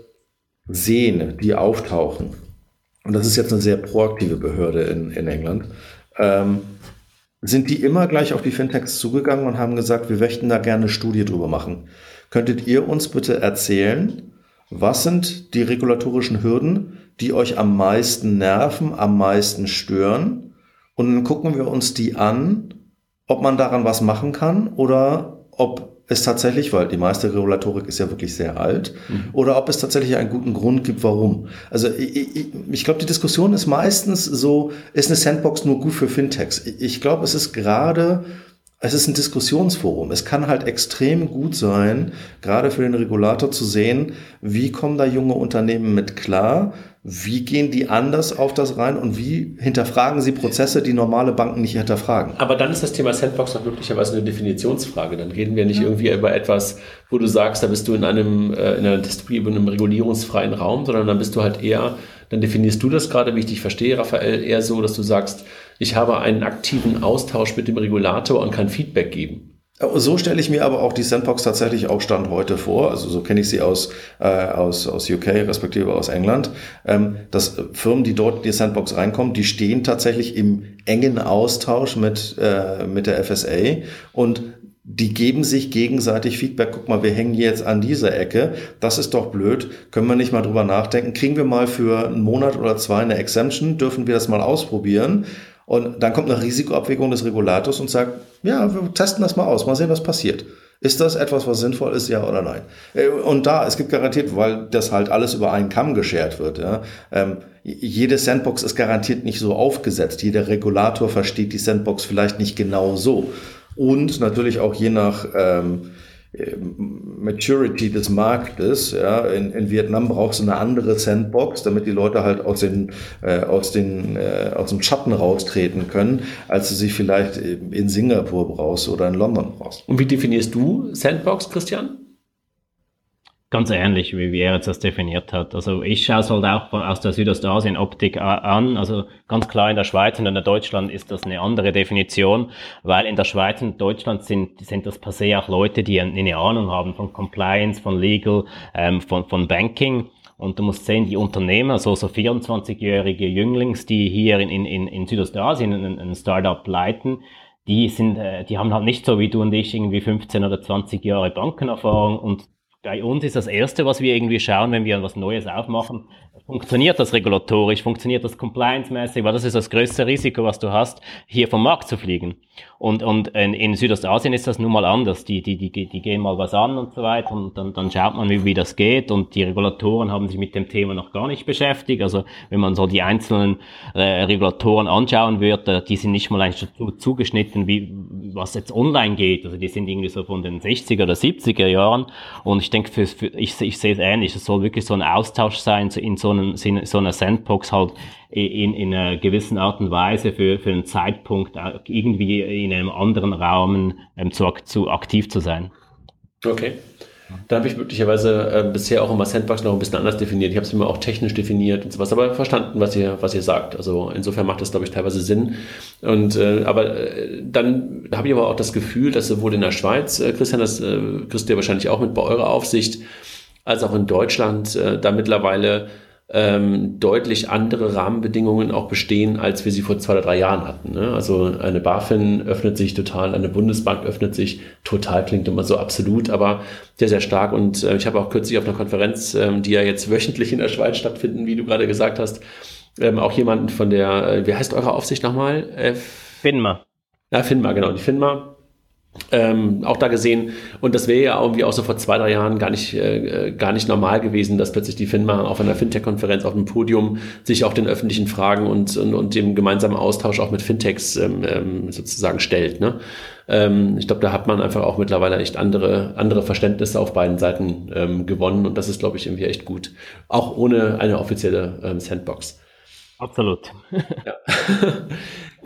sehen, die auftauchen, und das ist jetzt eine sehr proaktive Behörde in, in England, ähm, sind die immer gleich auf die Fintechs zugegangen und haben gesagt, wir möchten da gerne eine Studie drüber machen. Könntet ihr uns bitte erzählen, was sind die regulatorischen Hürden, die euch am meisten nerven, am meisten stören? Und dann gucken wir uns die an, ob man daran was machen kann oder ob es tatsächlich, weil die meiste Regulatorik ist ja wirklich sehr alt, mhm. oder ob es tatsächlich einen guten Grund gibt, warum. Also ich, ich, ich glaube, die Diskussion ist meistens so, ist eine Sandbox nur gut für Fintechs? Ich glaube, es ist gerade es ist ein Diskussionsforum. Es kann halt extrem gut sein, gerade für den Regulator zu sehen, wie kommen da junge Unternehmen mit klar, wie gehen die anders auf das rein und wie hinterfragen sie Prozesse, die normale Banken nicht hinterfragen. Aber dann ist das Thema Sandbox doch möglicherweise eine Definitionsfrage. Dann reden wir nicht ja. irgendwie über etwas, wo du sagst, da bist du in einem, äh, in einer Dystopie, in einem regulierungsfreien Raum, sondern dann bist du halt eher, dann definierst du das gerade, wie ich dich verstehe, Raphael, eher so, dass du sagst, ich habe einen aktiven Austausch mit dem Regulator und kann Feedback geben. So stelle ich mir aber auch die Sandbox tatsächlich auch Stand heute vor. Also so kenne ich sie aus, äh, aus, aus UK respektive aus England. Ähm, dass Firmen, die dort in die Sandbox reinkommen, die stehen tatsächlich im engen Austausch mit, äh, mit der FSA und die geben sich gegenseitig Feedback. Guck mal, wir hängen jetzt an dieser Ecke. Das ist doch blöd. Können wir nicht mal drüber nachdenken? Kriegen wir mal für einen Monat oder zwei eine Exemption? Dürfen wir das mal ausprobieren? Und dann kommt eine Risikoabwägung des Regulators und sagt, ja, wir testen das mal aus, mal sehen, was passiert. Ist das etwas, was sinnvoll ist, ja oder nein? Äh, und da, es gibt garantiert, weil das halt alles über einen Kamm geschert wird. Ja, ähm, jede Sandbox ist garantiert nicht so aufgesetzt. Jeder Regulator versteht die Sandbox vielleicht nicht genau so. Und natürlich auch je nach ähm, Maturity des Marktes. Ja, in, in Vietnam brauchst du eine andere Sandbox, damit die Leute halt aus den äh, aus den äh, aus dem Schatten raustreten können, als du sie vielleicht in Singapur brauchst oder in London brauchst. Und wie definierst du Sandbox, Christian? Ganz ähnlich, wie, wie er jetzt das definiert hat. Also ich schaue es halt auch aus der Südostasien-Optik an. Also ganz klar in der Schweiz und in der Deutschland ist das eine andere Definition, weil in der Schweiz und Deutschland sind, sind das per se auch Leute, die eine Ahnung haben von Compliance, von Legal, ähm, von, von Banking. Und du musst sehen, die Unternehmer, so, so 24-jährige Jünglings, die hier in, in, in Südostasien ein, ein Startup leiten, die sind, äh, die haben halt nicht so wie du und ich irgendwie 15 oder 20 Jahre Bankenerfahrung und bei uns ist das Erste, was wir irgendwie schauen, wenn wir was Neues aufmachen, funktioniert das regulatorisch, funktioniert das compliance-mäßig, weil das ist das größte Risiko, was du hast, hier vom Markt zu fliegen. Und, und in, in Südostasien ist das nun mal anders. Die, die, die, die gehen mal was an und so weiter und dann, dann schaut man, wie, wie das geht und die Regulatoren haben sich mit dem Thema noch gar nicht beschäftigt. Also wenn man so die einzelnen äh, Regulatoren anschauen würde, die sind nicht mal eigentlich dazu zugeschnitten, wie was jetzt online geht. Also die sind irgendwie so von den 60er oder 70er Jahren und ich denke, für, für, ich, ich sehe es ähnlich. Es soll wirklich so ein Austausch sein in so, einem, in so einer Sandbox halt in, in einer gewissen Art und Weise für, für einen Zeitpunkt irgendwie in einem anderen Raum ähm, zu, zu aktiv zu sein. Okay. Da habe ich möglicherweise äh, bisher auch immer Sandbox noch ein bisschen anders definiert. Ich habe es immer auch technisch definiert und sowas, aber verstanden, was ihr, was ihr sagt. Also insofern macht das, glaube ich, teilweise Sinn. Und äh, aber äh, dann habe ich aber auch das Gefühl, dass sowohl in der Schweiz, äh, Christian, das äh, kriegst du ja wahrscheinlich auch mit bei eurer Aufsicht, als auch in Deutschland äh, da mittlerweile ähm, deutlich andere Rahmenbedingungen auch bestehen, als wir sie vor zwei oder drei Jahren hatten. Ne? Also eine BaFin öffnet sich total, eine Bundesbank öffnet sich total, klingt immer so absolut, aber sehr, sehr stark. Und äh, ich habe auch kürzlich auf einer Konferenz, ähm, die ja jetzt wöchentlich in der Schweiz stattfinden, wie du gerade gesagt hast, ähm, auch jemanden von der, äh, wie heißt eure Aufsicht nochmal? Äh, FINMA. Ja, FINMA, genau, die FINMA ähm, auch da gesehen. Und das wäre ja irgendwie auch so vor zwei, drei Jahren gar nicht, äh, gar nicht normal gewesen, dass plötzlich die FINMA auf einer Fintech-Konferenz auf dem Podium sich auch den öffentlichen Fragen und, und, und dem gemeinsamen Austausch auch mit Fintechs ähm, ähm sozusagen stellt. Ne? Ähm, ich glaube, da hat man einfach auch mittlerweile echt andere, andere Verständnisse auf beiden Seiten ähm, gewonnen und das ist, glaube ich, irgendwie echt gut. Auch ohne eine offizielle ähm, Sandbox. Absolut. Ja.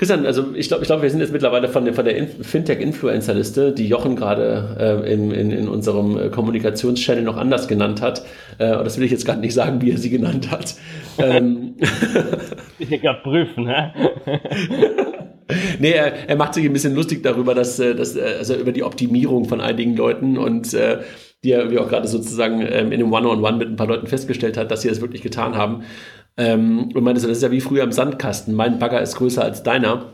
Christian, also ich glaube, ich glaube, wir sind jetzt mittlerweile von der, von der Fintech-Influencer-Liste, die Jochen gerade äh, in, in, in unserem äh, Kommunikationschannel noch anders genannt hat. Äh, das will ich jetzt gerade nicht sagen, wie er sie genannt hat. ähm. Ich gerade prüfen, hä? nee, er, er, macht sich ein bisschen lustig darüber, dass, äh, dass äh, also über die Optimierung von einigen Leuten und äh, die er, wie auch gerade sozusagen ähm, in einem One-on-One -on -One mit ein paar Leuten festgestellt hat, dass sie das wirklich getan haben. Ähm, und meinte so, das ist ja wie früher im Sandkasten. Mein Bagger ist größer als deiner.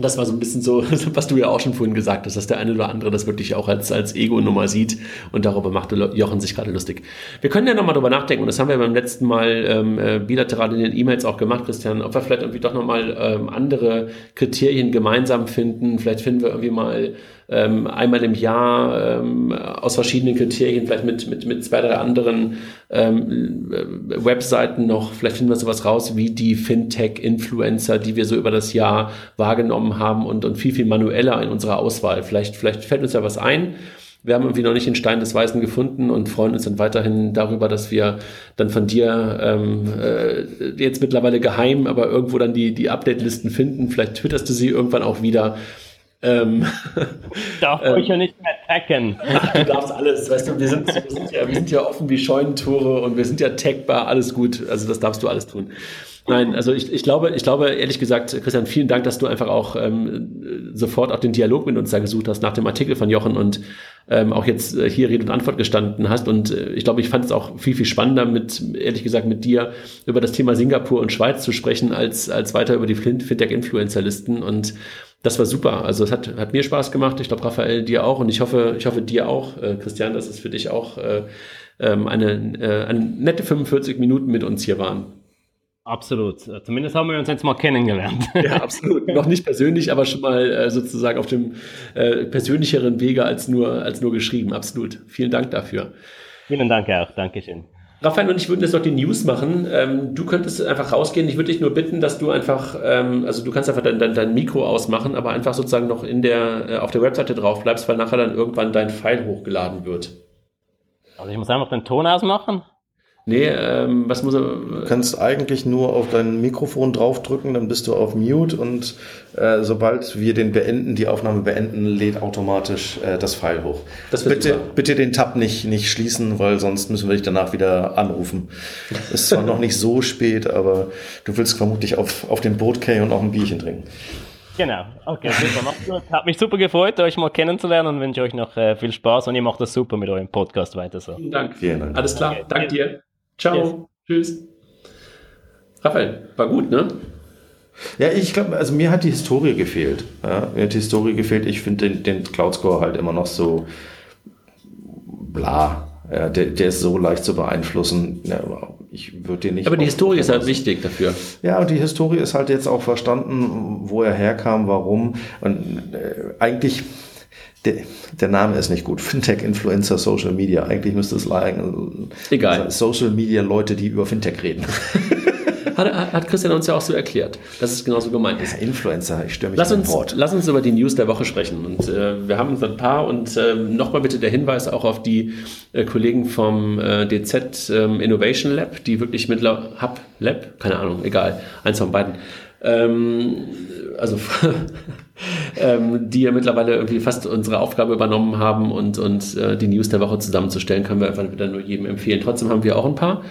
Das war so ein bisschen so, was du ja auch schon vorhin gesagt hast, dass der eine oder andere das wirklich auch als, als Ego-Nummer sieht und darüber machte Jochen sich gerade lustig. Wir können ja nochmal drüber nachdenken und das haben wir beim letzten Mal ähm, äh, bilateral in den E-Mails auch gemacht, Christian, ob wir vielleicht irgendwie doch nochmal ähm, andere Kriterien gemeinsam finden. Vielleicht finden wir irgendwie mal ähm, einmal im Jahr ähm, aus verschiedenen Kriterien, vielleicht mit, mit, mit zwei, drei anderen ähm, äh, Webseiten noch, vielleicht finden wir sowas raus, wie die Fintech-Influencer, die wir so über das Jahr wahrgenommen haben und, und viel, viel manueller in unserer Auswahl. Vielleicht, vielleicht fällt uns ja was ein. Wir haben irgendwie noch nicht den Stein des Weißen gefunden und freuen uns dann weiterhin darüber, dass wir dann von dir ähm, äh, jetzt mittlerweile geheim, aber irgendwo dann die, die Update-Listen finden. Vielleicht twitterst du sie irgendwann auch wieder ähm, Darf ähm, euch ja nicht mehr taggen. du darfst alles, weißt du, wir sind, wir sind, ja, wir sind ja offen wie Scheunentore und wir sind ja tagbar, alles gut. Also das darfst du alles tun. Nein, also ich, ich glaube, ich glaube, ehrlich gesagt, Christian, vielen Dank, dass du einfach auch ähm, sofort auch den Dialog mit uns da gesucht hast nach dem Artikel von Jochen und ähm, auch jetzt äh, hier Rede und Antwort gestanden hast. Und äh, ich glaube, ich fand es auch viel, viel spannender, mit, ehrlich gesagt, mit dir über das Thema Singapur und Schweiz zu sprechen, als, als weiter über die Fintech-Influencer-Listen. Und das war super. Also es hat, hat mir Spaß gemacht. Ich glaube, Raphael, dir auch. Und ich hoffe, ich hoffe dir auch, äh, Christian, dass es für dich auch äh, ähm, eine, äh, eine nette 45 Minuten mit uns hier waren. Absolut. Zumindest haben wir uns jetzt mal kennengelernt. Ja, absolut. Noch nicht persönlich, aber schon mal äh, sozusagen auf dem äh, persönlicheren Wege als nur, als nur geschrieben. Absolut. Vielen Dank dafür. Vielen Dank auch. Dankeschön. Raphael und ich würden jetzt noch die News machen. Ähm, du könntest einfach rausgehen. Ich würde dich nur bitten, dass du einfach, ähm, also du kannst einfach dein, dein, dein, Mikro ausmachen, aber einfach sozusagen noch in der, äh, auf der Webseite drauf bleibst, weil nachher dann irgendwann dein File hochgeladen wird. Also ich muss einfach den Ton ausmachen? Nee, ähm, was muss er. Du kannst eigentlich nur auf dein Mikrofon draufdrücken, dann bist du auf Mute und äh, sobald wir den beenden, die Aufnahme beenden, lädt automatisch äh, das File hoch. Das bitte, bitte den Tab nicht, nicht schließen, weil sonst müssen wir dich danach wieder anrufen. Ist zwar noch nicht so spät, aber du willst vermutlich auf, auf den Bootcay und auch ein Bierchen trinken. Genau. Okay, super. Macht's gut. Hat mich super gefreut, euch mal kennenzulernen und wünsche euch noch äh, viel Spaß und ihr macht das super mit eurem Podcast weiter so. Vielen Dank. Vielen Dank. Alles klar. Okay. Dank dir. Ciao. Yes. Tschüss. Raphael, war gut, ne? Ja, ich glaube, also mir hat die Historie gefehlt. Ja, mir hat die Historie gefehlt. Ich finde den, den Cloud Score halt immer noch so bla. Ja, der, der ist so leicht zu beeinflussen. Ja, ich würde den nicht. Aber die Historie ist halt wichtig dafür. Ja, und die Historie ist halt jetzt auch verstanden, wo er herkam, warum. Und äh, eigentlich, der, der Name ist nicht gut. Fintech, Influencer, Social Media. Eigentlich müsste es lagen. Egal. Social Media Leute, die über Fintech reden. Hat, hat Christian uns ja auch so erklärt, dass es genauso gemeint ist. Ja, Influencer, ich störe mich lass uns, Wort. Lass uns über die News der Woche sprechen. Und äh, wir haben so ein paar und äh, nochmal bitte der Hinweis auch auf die äh, Kollegen vom äh, DZ ähm, Innovation Lab, die wirklich mittlerweile Hub Lab, keine Ahnung, egal, eins von beiden. Ähm, also ähm, die ja mittlerweile irgendwie fast unsere Aufgabe übernommen haben und, und äh, die News der Woche zusammenzustellen, können wir einfach wieder nur jedem empfehlen. Trotzdem haben wir auch ein paar.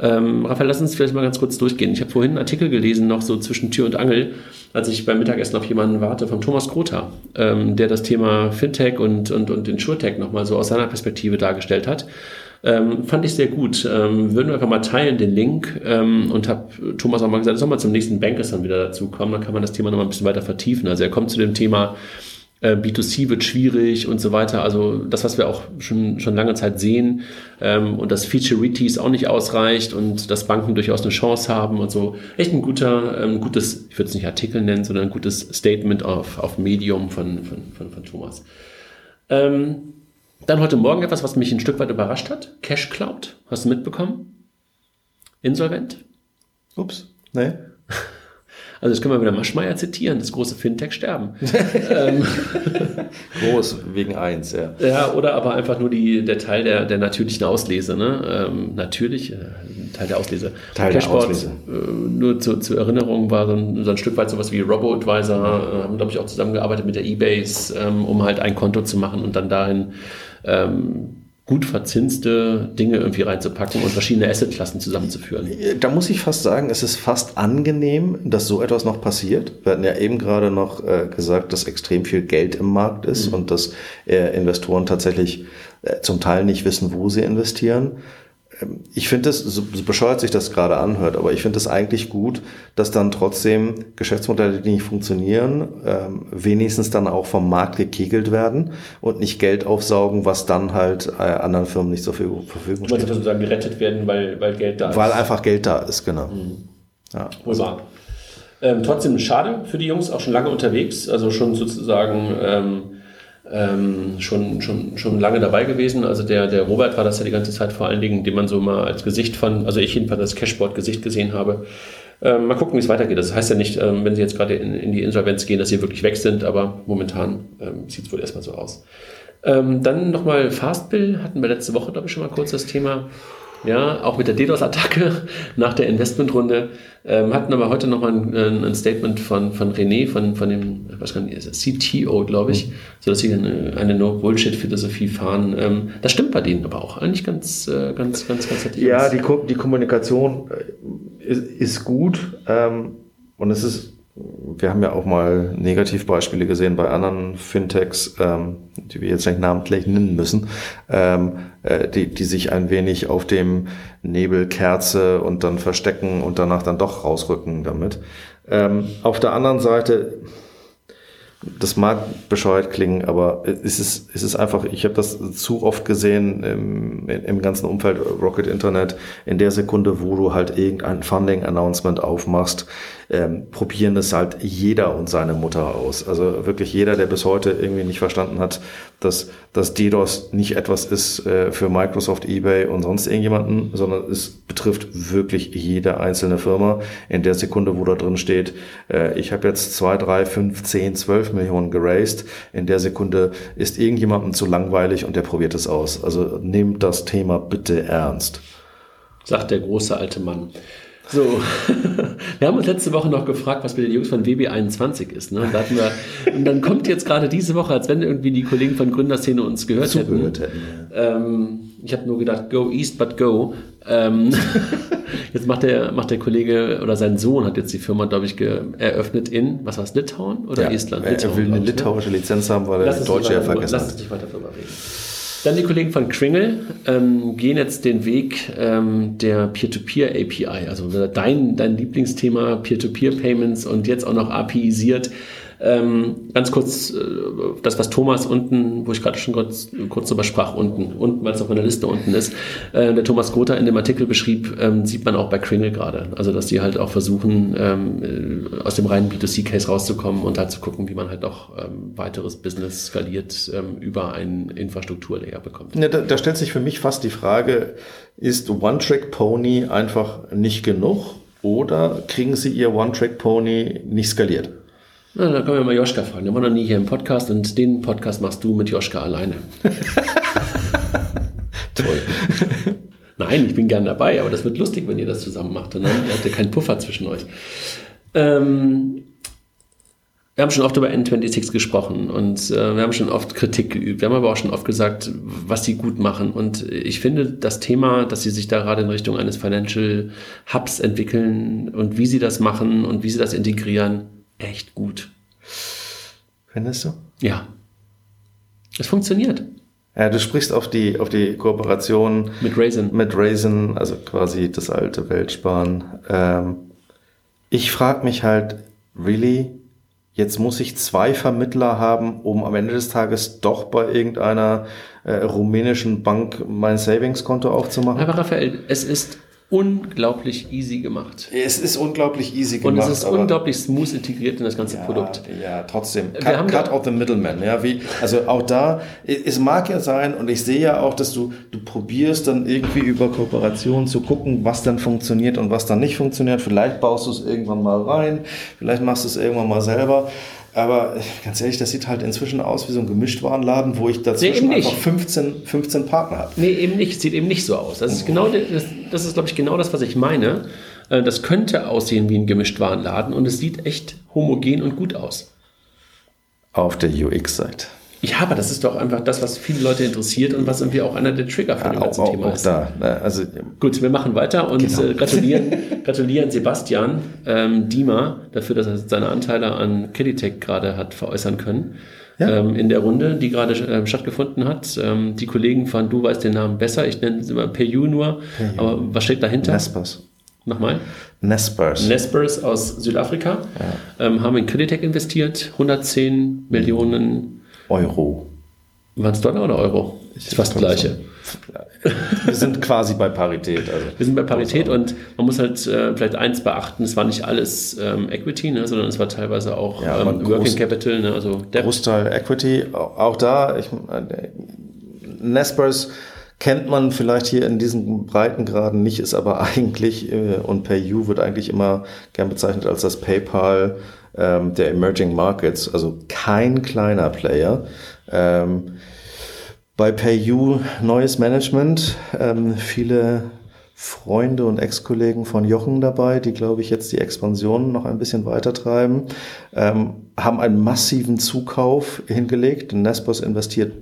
Ähm, Raphael, lass uns vielleicht mal ganz kurz durchgehen. Ich habe vorhin einen Artikel gelesen, noch so zwischen Tür und Angel, als ich beim Mittagessen auf jemanden warte, von Thomas Grotha, ähm, der das Thema Fintech und, und, und Insurtech nochmal so aus seiner Perspektive dargestellt hat. Ähm, fand ich sehr gut. Ähm, würden wir einfach mal teilen, den Link. Ähm, und habe Thomas auch mal gesagt, soll mal zum nächsten Bankers dann wieder dazu kommen. Dann kann man das Thema nochmal ein bisschen weiter vertiefen. Also er kommt zu dem Thema äh, B2C wird schwierig und so weiter. Also das, was wir auch schon, schon lange Zeit sehen ähm, und dass Featureities auch nicht ausreicht und dass Banken durchaus eine Chance haben und so. Echt ein guter, ähm, gutes, ich würde es nicht Artikel nennen, sondern ein gutes Statement auf, auf Medium von, von, von, von Thomas. Ähm, dann heute Morgen etwas, was mich ein Stück weit überrascht hat. Cash Cloud. Hast du mitbekommen? Insolvent? Ups, nee. Also das können wir wieder Maschmeyer zitieren, das große Fintech sterben. ähm, Groß, wegen eins, ja. Ja, oder aber einfach nur die, der Teil der, der natürlichen Auslese. Ne? Ähm, natürlich, äh, Teil der Auslese. Teil Cashboard, der Auslese. Äh, nur zu, zur Erinnerung war so ein, so ein Stück weit sowas wie Robo-Advisor, äh, haben glaube ich auch zusammengearbeitet mit der Ebase, ähm, um halt ein Konto zu machen und dann dahin ähm, gut verzinste Dinge irgendwie reinzupacken und verschiedene Assetklassen zusammenzuführen. Da muss ich fast sagen, es ist fast angenehm, dass so etwas noch passiert. Wir hatten ja eben gerade noch äh, gesagt, dass extrem viel Geld im Markt ist mhm. und dass äh, Investoren tatsächlich äh, zum Teil nicht wissen, wo sie investieren. Ähm, ich finde es, so bescheuert sich das gerade anhört, aber ich finde es eigentlich gut, dass dann trotzdem Geschäftsmodelle, die nicht funktionieren, ähm, wenigstens dann auch vom Markt gekegelt werden und nicht Geld aufsaugen, was dann halt äh, anderen Firmen nicht zur Verfügung steht. Du sozusagen gerettet werden, weil, weil Geld da ist. Weil einfach Geld da ist, genau. Mhm. Ja. Wohl wahr. Ähm, trotzdem schade für die Jungs, auch schon lange unterwegs, also schon sozusagen ähm, ähm, schon, schon, schon lange dabei gewesen. Also der, der Robert war das ja die ganze Zeit vor allen Dingen, den man so mal als Gesicht von, also ich jedenfalls als Cashboard-Gesicht gesehen habe. Ähm, mal gucken, wie es weitergeht. Das heißt ja nicht, ähm, wenn sie jetzt gerade in, in, die Insolvenz gehen, dass sie wirklich weg sind, aber momentan ähm, sieht es wohl erstmal so aus. Ähm, dann nochmal Fastbill, hatten wir letzte Woche, glaube ich, schon mal kurz das Thema. Ja, auch mit der DDoS-Attacke nach der Investmentrunde. Ähm, hatten aber heute nochmal ein, ein Statement von, von René, von, von dem, was kann ich, CTO, glaube ich, mhm. so dass sie eine, eine No-Bullshit-Philosophie fahren. Ähm, das stimmt bei denen aber auch eigentlich ganz, äh, ganz, ganz, ganz, ganz Ja, die, die Kommunikation äh, ist, ist gut ähm, und es ist wir haben ja auch mal Negativbeispiele gesehen bei anderen Fintechs, ähm, die wir jetzt nicht namentlich nennen müssen, ähm, äh, die, die sich ein wenig auf dem Nebel Kerze und dann verstecken und danach dann doch rausrücken damit. Ähm, auf der anderen Seite, das mag bescheuert klingen, aber es ist, es ist einfach, ich habe das zu oft gesehen im, im ganzen Umfeld Rocket Internet, in der Sekunde, wo du halt irgendein Funding-Announcement aufmachst, ähm, probieren es halt jeder und seine Mutter aus. Also wirklich jeder, der bis heute irgendwie nicht verstanden hat, dass, dass DDoS nicht etwas ist äh, für Microsoft, eBay und sonst irgendjemanden, sondern es betrifft wirklich jede einzelne Firma. In der Sekunde, wo da drin steht, äh, ich habe jetzt zwei, drei, fünf, zehn, zwölf Millionen geraced, in der Sekunde ist irgendjemandem zu langweilig und der probiert es aus. Also nehmt das Thema bitte ernst. Sagt der große alte Mann. So, wir haben uns letzte Woche noch gefragt, was mit den Jungs von WB21 ist. Ne? Und, da wir, und dann kommt jetzt gerade diese Woche, als wenn irgendwie die Kollegen von Gründerszene uns gehört Zugehört hätten. hätten ja. ähm, ich habe nur gedacht, go east but go. Ähm, jetzt macht der, macht der Kollege oder sein Sohn hat jetzt die Firma, glaube ich, eröffnet in, was war es, Litauen oder ja, Estland? Litauen, er will eine ne? litauische Lizenz haben, weil er Deutsche ja vergessen hat. Lass uns nicht weiter darüber reden. Dann die Kollegen von Kringle ähm, gehen jetzt den Weg ähm, der Peer-to-Peer-API, also dein, dein Lieblingsthema Peer-to-Peer-Payments und jetzt auch noch APIisiert Ähm, ganz kurz, äh, das, was Thomas unten, wo ich gerade schon kurz, kurz drüber sprach, unten, unten, weil es auf meiner Liste unten ist, äh, der Thomas Gotha in dem Artikel beschrieb, ähm, sieht man auch bei Kringle gerade. Also, dass die halt auch versuchen, ähm, äh, aus dem reinen B2C-Case rauszukommen und halt zu gucken, wie man halt auch ähm, weiteres Business skaliert ähm, über einen Infrastrukturlayer bekommt. Ja, da, da stellt sich für mich fast die Frage, ist One-Trick-Pony einfach nicht genug oder kriegen sie ihr One-Trick-Pony nicht skaliert? Na, da können wir mal Joschka fragen. Der war noch nie hier im Podcast und den Podcast machst du mit Joschka alleine. Toll. Nein, ich bin gern dabei, aber das wird lustig, wenn ihr das zusammen macht. Und dann habt ihr keinen Puffer zwischen euch. Ähm, wir haben schon oft über N26 gesprochen und äh, wir haben schon oft Kritik geübt. Wir haben aber auch schon oft gesagt, was sie gut machen. Und ich finde das Thema, dass sie sich da gerade in Richtung eines Financial Hubs entwickeln und wie sie das machen und wie sie das integrieren, echt gut. Findest du? Ja. Es funktioniert. Ja, du sprichst auf die, auf die Kooperation mit Raisin. Mit Raisin, also quasi das alte Weltsparen. Ähm, ich frage mich halt, really, jetzt muss ich zwei Vermittler haben, um am Ende des Tages doch bei irgendeiner äh, rumänischen Bank mein Savings-Konto aufzumachen? Aber Raphael, es ist unglaublich easy gemacht. Es ist unglaublich easy gemacht. Und es ist unglaublich smooth integriert in das ganze ja, Produkt. Ja, trotzdem. Cut, Wir haben cut out the middleman. Ja, wie, also auch da, es mag ja sein, und ich sehe ja auch, dass du, du probierst dann irgendwie über Kooperation zu gucken, was dann funktioniert und was dann nicht funktioniert. Vielleicht baust du es irgendwann mal rein, vielleicht machst du es irgendwann mal selber. Aber ganz ehrlich, das sieht halt inzwischen aus wie so ein Gemischtwarenladen, wo ich dazwischen nee, einfach 15, 15 Partner habe. Nee, eben nicht. Sieht eben nicht so aus. Das ist genau, das, das ist, glaube ich, genau das, was ich meine. Äh, das könnte aussehen wie ein Gemischtwarenladen und es sieht echt homogen und gut aus. Auf der UX-Seite. Ja, aber das ist doch einfach das, was viele Leute interessiert und was irgendwie auch einer der Trigger für ja, dem ganzen auch, Thema auch ist. Da, ne, also, Gut, wir machen weiter und genau. äh, gratulieren, gratulieren Sebastian ähm, Diemer dafür, dass er seine Anteile an Kidditech gerade hat veräußern können. Ja. Ähm, in der Runde, die gerade äh, stattgefunden hat. Ähm, die Kollegen von Du weißt den Namen besser, ich nenne es immer PU nur, PU. aber was steht dahinter? Nespers. Nochmal? Nespers. Nespers aus Südafrika ja. ähm, haben in Creditec investiert, 110 Millionen Euro. Waren es Dollar oder Euro? Das ist fast das Gleiche. Wir sind quasi bei Parität. Also. Wir sind bei Parität und man muss halt äh, vielleicht eins beachten, es war nicht alles ähm, Equity, ne, sondern es war teilweise auch ja, ähm, Working Groß, Capital, ne, also Debt. Großteil Equity. Auch da, ich, äh, Nespers kennt man vielleicht hier in diesen Breitengraden nicht, ist aber eigentlich, äh, und PayU wird eigentlich immer gern bezeichnet als das PayPal ähm, der Emerging Markets, also kein kleiner Player. Ähm, bei PayU neues Management, ähm, viele Freunde und Ex-Kollegen von Jochen dabei, die, glaube ich, jetzt die Expansion noch ein bisschen weiter treiben, ähm, haben einen massiven Zukauf hingelegt. Nespos investiert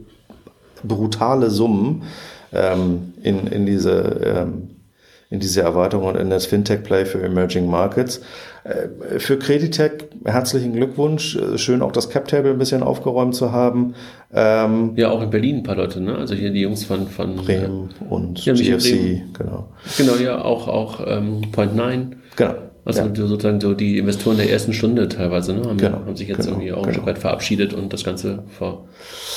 brutale Summen ähm, in, in diese ähm, in diese Erweiterung und in das Fintech-Play für Emerging Markets. Äh, für Creditech herzlichen Glückwunsch. Äh, schön auch das Cap-Table ein bisschen aufgeräumt zu haben. Ähm, ja, auch in Berlin ein paar Leute, ne? Also hier die Jungs von, von Bremen äh, und ja, GFC, genau. Genau, ja, auch, auch ähm, Point Nine. Genau. Also ja. sozusagen so die Investoren der ersten Stunde teilweise, ne? Haben, genau, haben sich jetzt genau, irgendwie auch genau. ein Stück weit verabschiedet und das Ganze vor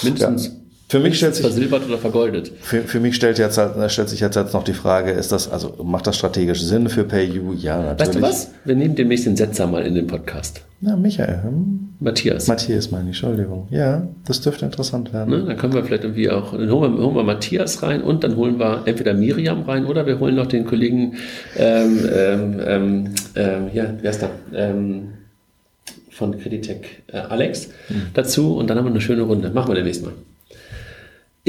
mindestens ja. Für mich stellt sich versilbert oder vergoldet. Für, für mich stellt, jetzt halt, stellt sich jetzt halt noch die Frage, ist das, also macht das strategisch Sinn für PayU? Ja, natürlich. Weißt du was? Wir nehmen demnächst den Setzer mal in den Podcast. Ja, Michael. Hm? Matthias. Matthias meine ich, Entschuldigung. Ja, das dürfte interessant werden. Ne, dann können wir vielleicht irgendwie auch, dann holen wir, holen wir Matthias rein und dann holen wir entweder Miriam rein oder wir holen noch den Kollegen, ähm, ähm, ähm, ja, wer ist da? Ähm, von Creditec äh, Alex hm. dazu und dann haben wir eine schöne Runde. Machen wir demnächst mal.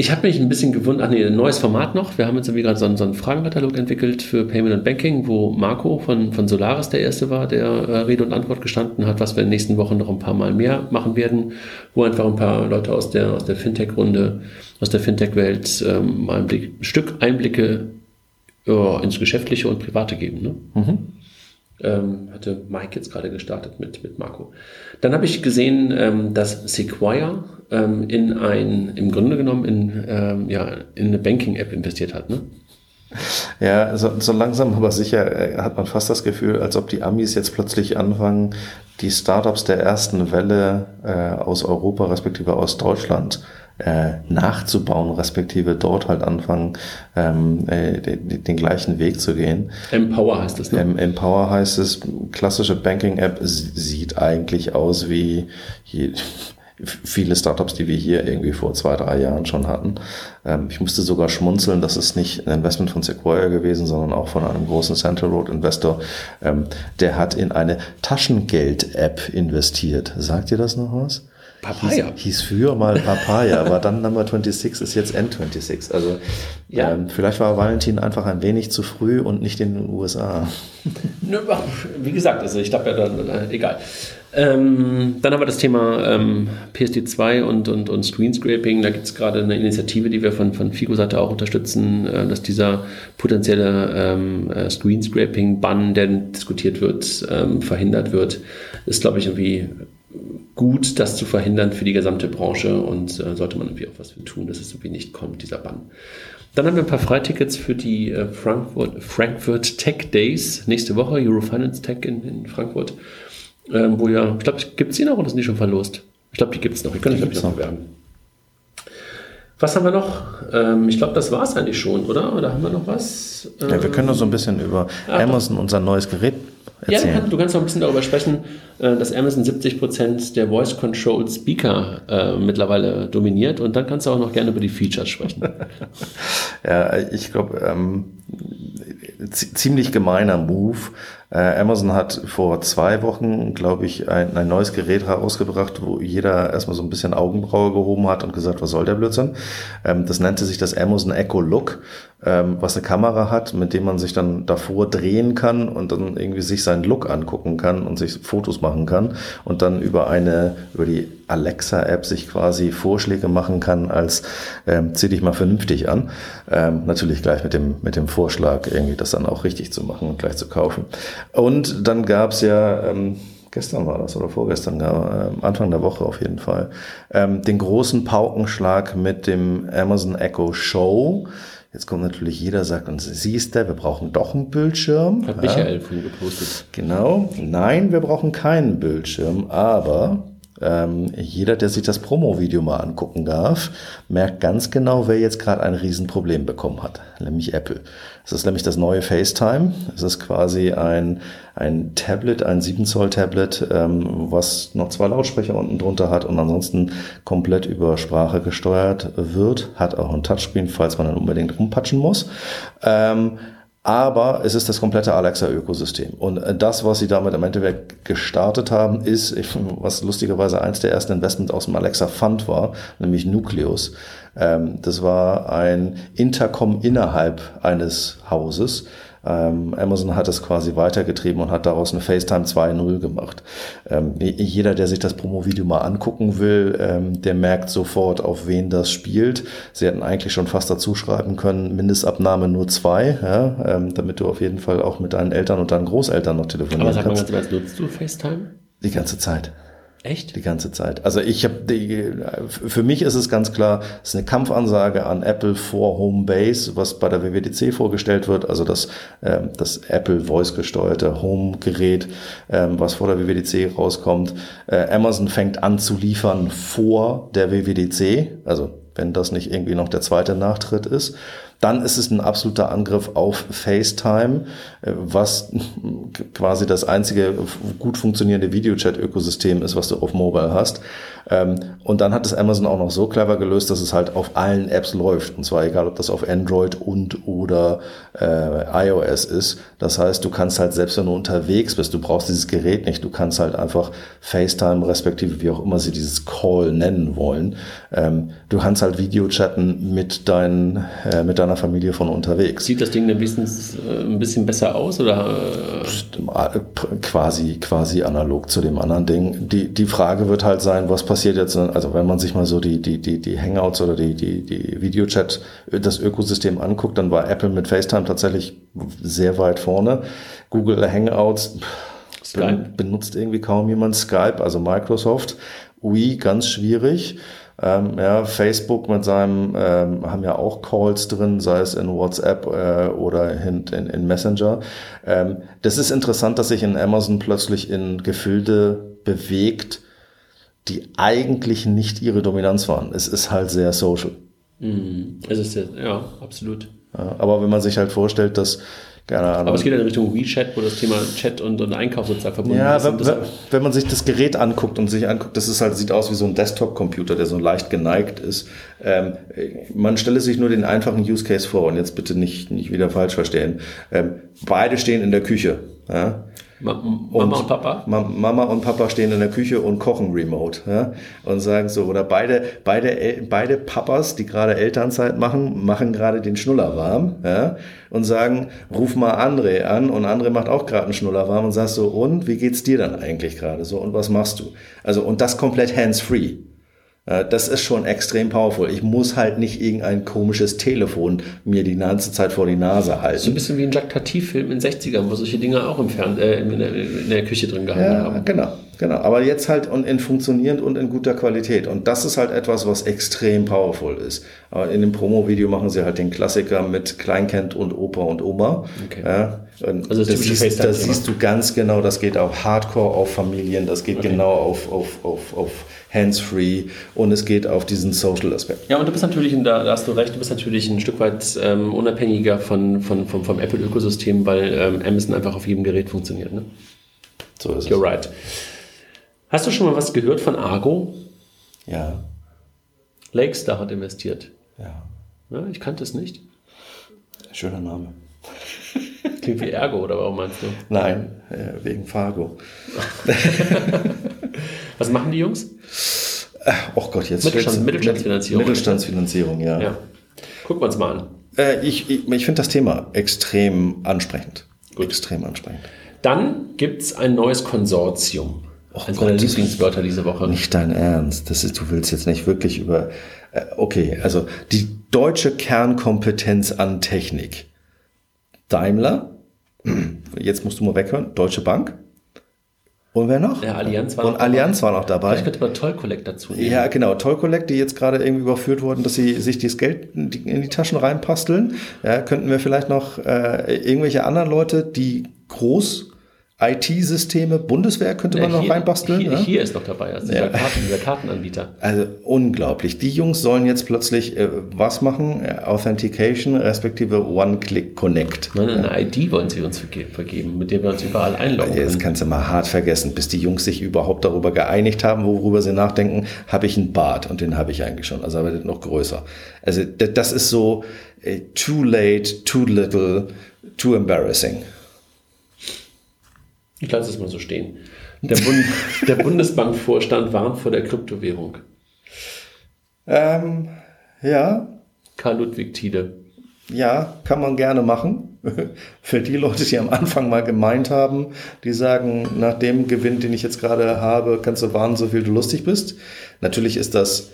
Ich habe mich ein bisschen gewundert, ach nee, ein neues Format noch. Wir haben jetzt irgendwie gerade so einen, so einen Fragenkatalog entwickelt für Payment und Banking, wo Marco von, von Solaris der Erste war, der äh, Rede und Antwort gestanden hat, was wir in den nächsten Wochen noch ein paar Mal mehr machen werden, wo einfach ein paar Leute aus der, aus der Fintech-Runde, aus der Fintech-Welt ähm, mal ein, Blick, ein Stück Einblicke ja, ins Geschäftliche und Private geben. Ne? Mhm. Ähm, hatte Mike jetzt gerade gestartet mit, mit Marco. Dann habe ich gesehen, ähm, dass Sequire ähm, in ein, im Grunde genommen in, ähm, ja, in eine Banking-App investiert hat. Ne? Ja, so, so langsam aber sicher äh, hat man fast das Gefühl, als ob die Amis jetzt plötzlich anfangen, die Startups der ersten Welle äh, aus Europa respektive aus Deutschland äh, nachzubauen, respektive dort halt anfangen, ähm, äh, den, den, gleichen Weg zu gehen. Empower heißt es, ne? Ähm, Empower heißt es, klassische Banking-App sieht eigentlich aus wie je, viele Startups, die wir hier irgendwie vor zwei, drei Jahren schon hatten. Ähm, ich musste sogar schmunzeln, das ist nicht ein Investment von Sequoia gewesen, sondern auch von einem großen Central Road Investor. Ähm, der hat in eine Taschengeld-App investiert. Sagt ihr das noch was? Papaya. Hieß, hieß früher mal Papaya, war dann Number 26, ist jetzt N26. Also ja. ähm, vielleicht war Valentin einfach ein wenig zu früh und nicht in den USA. Wie gesagt, also ich glaube ja dann, äh, egal. Ähm, dann haben wir das Thema ähm, PSD2 und, und, und Screenscraping. Da gibt es gerade eine Initiative, die wir von, von FIGO-Seite auch unterstützen, äh, dass dieser potenzielle ähm, äh, Screenscraping-Bann, der diskutiert wird, ähm, verhindert wird. Ist, glaube ich, irgendwie gut, das zu verhindern für die gesamte Branche und äh, sollte man irgendwie auch was für tun, dass es irgendwie nicht kommt, dieser Bann. Dann haben wir ein paar Freitickets für die äh, Frankfurt, Frankfurt Tech Days nächste Woche, Eurofinance Tech in, in Frankfurt. Ähm, wo ja, ich glaube, gibt es die noch oder sind die schon verlost? Ich glaube, die gibt es noch. Ich kann nicht noch bewerben. Was haben wir noch? Ähm, ich glaube, das war es eigentlich schon, oder? Oder haben wir noch was? Ähm, ja, wir können noch so ein bisschen über ah, Amazon, unser neues Gerät, erzählen. Ja, du, kann, du, kannst noch ein bisschen darüber sprechen, äh, dass Amazon 70% der Voice Control Speaker äh, mittlerweile dominiert und dann kannst du auch noch gerne über die Features sprechen. ja, ich glaube, ähm, ziemlich gemeiner Move. Äh, Amazon hat vor zwei Wochen, glaube ich, ein, ein neues Gerät herausgebracht, wo jeder erstmal so ein bisschen Augenbraue gehoben hat und gesagt, was soll der Blödsinn? Ähm, das nannte sich das Amazon Echo Look, ähm, was eine Kamera hat, mit dem man sich dann davor drehen kann und dann irgendwie sich seinen Look angucken kann und sich Fotos machen kann und dann über eine, über die Alexa-App sich quasi Vorschläge machen kann als ähm, zieh dich mal vernünftig an. Ähm, natürlich gleich mit dem, mit dem Vorschlag, irgendwie das dann auch richtig zu machen und gleich zu kaufen. Und dann gab's ja, ähm, gestern war das oder vorgestern, äh, Anfang der Woche auf jeden Fall, ähm, den großen Paukenschlag mit dem Amazon Echo Show. Jetzt kommt natürlich jeder, sagt uns, siehst du, wir brauchen doch einen Bildschirm. Hat Michael ja. von gepostet. Genau. Nein, wir brauchen keinen Bildschirm, aber ähm, jeder, der sich das Promo-Video mal angucken darf, merkt ganz genau, wer jetzt gerade ein Riesenproblem bekommen hat, nämlich Apple. Es ist nämlich das neue FaceTime. Es ist quasi ein, ein Tablet, ein 7 Zoll Tablet, ähm, was noch zwei Lautsprecher unten drunter hat und ansonsten komplett über Sprache gesteuert wird. Hat auch ein Touchscreen, falls man dann unbedingt rumpatschen muss. Ähm, aber es ist das komplette Alexa-Ökosystem. Und äh, das, was sie damit im Endeffekt gestartet haben, ist, was lustigerweise eins der ersten Investments aus dem Alexa Fund war, nämlich Nucleus. Ähm, das war ein Intercom innerhalb eines Hauses, ähm, Amazon hat es quasi weitergetrieben und hat daraus eine FaceTime 2.0 gemacht. Ähm, jeder, der sich das Promo-Video mal angucken will, ähm, der merkt sofort, auf wen das spielt. Sie hätten eigentlich schon fast dazu schreiben können, Mindestabnahme nur zwei, ja, damit du auf jeden Fall auch mit deinen Eltern und deinen Großeltern noch telefonieren Aber sag kannst. Aber sag mal nutzt du FaceTime? Die ganze Zeit. Echt? Die ganze Zeit. Also ich habe für mich ist es ganz klar, es ist eine Kampfansage an Apple vor Home Base, was bei der WWDC vorgestellt wird, also das, äh, das Apple Voice gesteuerte Home Gerät, äh, was vor der WWDC rauskommt. Äh, Amazon fängt an zu liefern vor der WWDC, also wenn das nicht irgendwie noch der zweite Nachtritt ist. Dann ist es ein absoluter Angriff auf FaceTime, äh, was quasi das einzige gut funktionierende Videochat-Ökosystem ist, was du auf Mobile hast. Ähm, und dann hat es Amazon auch noch so clever gelöst, dass es halt auf allen Apps läuft. Und zwar egal, ob das auf Android und oder äh, iOS ist. Das heißt, du kannst halt selbst wenn du unterwegs bist, du brauchst dieses Gerät nicht, du kannst halt einfach FaceTime respektive wie auch immer sie dieses Call nennen wollen. Ähm, du kannst halt Videochatten mit deinen äh, mit deiner deiner Familie von unterwegs. Sieht das Ding ein bisschen, äh, ein bisschen besser aus oder? Quasi, quasi analog zu dem anderen Ding. Die, die Frage wird halt sein, was passiert jetzt, also wenn man sich mal so die, die, die, die Hangouts oder die, die, die Videochat, das Ökosystem anguckt, dann war Apple mit FaceTime tatsächlich sehr weit vorne. Google Hangouts Skype. benutzt irgendwie kaum jemand Skype, also Microsoft. Wii ganz schwierig. Ähm, ja, Facebook mit seinem, ähm, haben ja auch Calls drin, sei es in WhatsApp äh, oder in, in, in Messenger. Ähm, das ist interessant, dass sich in Amazon plötzlich in Gefilde bewegt, die eigentlich nicht ihre Dominanz waren. Es ist halt sehr social. Mhm. Es ist ja, ja absolut. Ja, aber wenn man sich halt vorstellt, dass keine Ahnung. Aber es geht in Richtung WeChat, wo das Thema Chat und, und Einkauf sozusagen verbunden ja, ist. Wenn, wenn, wenn man sich das Gerät anguckt und sich anguckt, das ist halt, sieht aus wie so ein Desktop-Computer, der so leicht geneigt ist. Ähm, man stelle sich nur den einfachen Use Case vor und jetzt bitte nicht, nicht wieder falsch verstehen. Ähm, beide stehen in der Küche. Ja? Mama und, Papa? Mama und Papa stehen in der Küche und kochen remote. Ja? Und sagen so, oder beide, beide, beide Papas, die gerade Elternzeit machen, machen gerade den Schnuller warm. Ja? Und sagen, ruf mal André an und André macht auch gerade einen Schnuller warm und sagst so, und wie geht's dir dann eigentlich gerade so und was machst du? Also, und das komplett hands-free. Äh, das ist schon extrem powerful. Ich muss halt nicht irgendein komisches Telefon mir die ganze Zeit vor die Nase halten. So ein bisschen wie ein Jacques Tati-Film in den 60ern, wo solche Dinge auch im Fern äh, in, der, in, der, Küche drin gehabt ja, haben. Genau, genau. Aber jetzt halt und in funktionierend und in guter Qualität. Und das ist halt etwas, was extrem powerful ist. Aber in dem Promo-Video machen sie halt den Klassiker mit Kleinkind und Opa und Oma. Okay. Ja, und also das, das, siehst, das siehst, du ganz genau, das geht auch Hardcore auf Familien, das geht okay. genau auf, auf, auf, auf hands-free und es geht auf diesen Social-Aspekt. Ja, und du bist natürlich, da, da hast du recht, du bist natürlich ein Stück weit ähm, unabhängiger von, von, vom, vom Apple-Ökosystem, weil ähm, Amazon einfach auf jedem Gerät funktioniert. Ne? So ist You're es. right. Hast du schon mal was gehört von Argo? Ja. Lakestar hat investiert. Ja. ja ich kannte es nicht. Schöner Name. Klingt wie Ergo, oder warum meinst du? Nein, äh, wegen Fargo. Was machen die Jungs? Oh Gott, jetzt Mittelstand, Mittelstandsfinanzierung. Mittelstandsfinanzierung, ja. ja. Gucken wir uns mal an. Äh, ich ich, ich finde das Thema extrem ansprechend. Gut. Extrem ansprechend. Dann gibt es ein neues Konsortium. Oh Eines meiner Lieblingswörter diese Woche. Nicht dein Ernst. Das ist, du willst jetzt nicht wirklich über. Äh, okay, also die deutsche Kernkompetenz an Technik. Daimler, jetzt musst du mal weghören, Deutsche Bank, und wer noch? Ja, Allianz war Und noch Allianz dabei. war noch dabei. Vielleicht könnte man Toll Collect dazu nehmen. Ja, genau. Toll Collect, die jetzt gerade irgendwie überführt wurden, dass sie sich das Geld in die Taschen reinpasteln. Ja, könnten wir vielleicht noch äh, irgendwelche anderen Leute, die groß IT-Systeme, Bundeswehr könnte man ja, noch reinbasteln. Hier, ja? hier ist noch dabei, also dieser, ja. Karten, dieser Kartenanbieter. Also unglaublich. Die Jungs sollen jetzt plötzlich äh, was machen? Authentication respektive One-Click-Connect. Nein, eine ID wollen sie uns vergeben, mit der wir uns überall einloggen. Das kannst du mal hart vergessen, bis die Jungs sich überhaupt darüber geeinigt haben, worüber sie nachdenken, habe ich einen Bart und den habe ich eigentlich schon, also aber noch größer. Also das ist so äh, too late, too little, too embarrassing. Ich lasse es mal so stehen. Der, Bund, der Bundesbankvorstand warnt vor der Kryptowährung. Ähm, ja. Karl Ludwig Tiede. Ja, kann man gerne machen. Für die Leute, die am Anfang mal gemeint haben, die sagen, nach dem Gewinn, den ich jetzt gerade habe, kannst du warnen, so viel du lustig bist. Natürlich ist das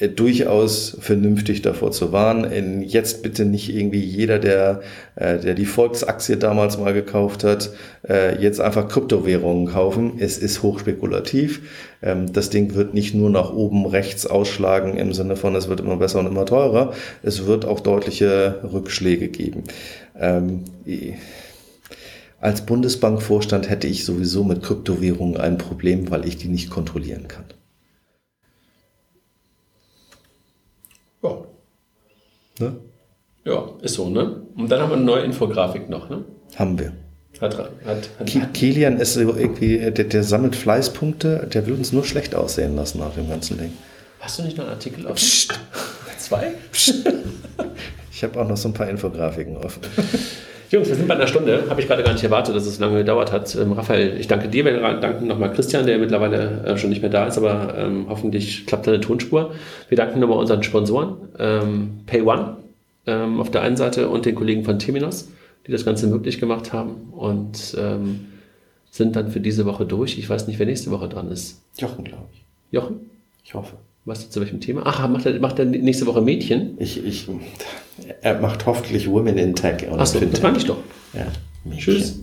durchaus vernünftig davor zu warnen. Jetzt bitte nicht irgendwie jeder, der, äh, der die Volksaktie damals mal gekauft hat, äh, jetzt einfach Kryptowährungen kaufen. Es ist hochspekulativ. Ähm, das Ding wird nicht nur nach oben rechts ausschlagen im Sinne von, es wird immer besser und immer teurer. Es wird auch deutliche Rückschläge geben. Ähm, als Bundesbankvorstand hätte ich sowieso mit Kryptowährungen ein Problem, weil ich die nicht kontrollieren kann. Ne? Ja, ist so, ne? Und dann haben wir eine neue Infografik noch, ne? Haben wir. Hat, hat, hat, Kilian ist irgendwie, der, der, sammelt Fleißpunkte, der will uns nur schlecht aussehen lassen nach dem ganzen Ding. Hast du nicht noch einen Artikel offen? Psst. Zwei? Psst. Ich habe auch noch so ein paar Infografiken offen. Jungs, wir sind bei einer Stunde. Habe ich gerade gar nicht erwartet, dass es lange gedauert hat. Ähm, Raphael, ich danke dir. Wir danken nochmal Christian, der mittlerweile äh, schon nicht mehr da ist, aber ähm, hoffentlich klappt deine Tonspur. Wir danken nochmal unseren Sponsoren, ähm, PayOne ähm, auf der einen Seite und den Kollegen von Teminos, die das Ganze möglich gemacht haben und ähm, sind dann für diese Woche durch. Ich weiß nicht, wer nächste Woche dran ist. Jochen, glaube ich. Jochen? Ich hoffe. Was zu welchem Thema? Ach, macht er, macht er nächste Woche Mädchen? Ich, ich, er macht hoffentlich Women in Tech. Achso, das meine ich doch. Ja, Mädchen. Tschüss.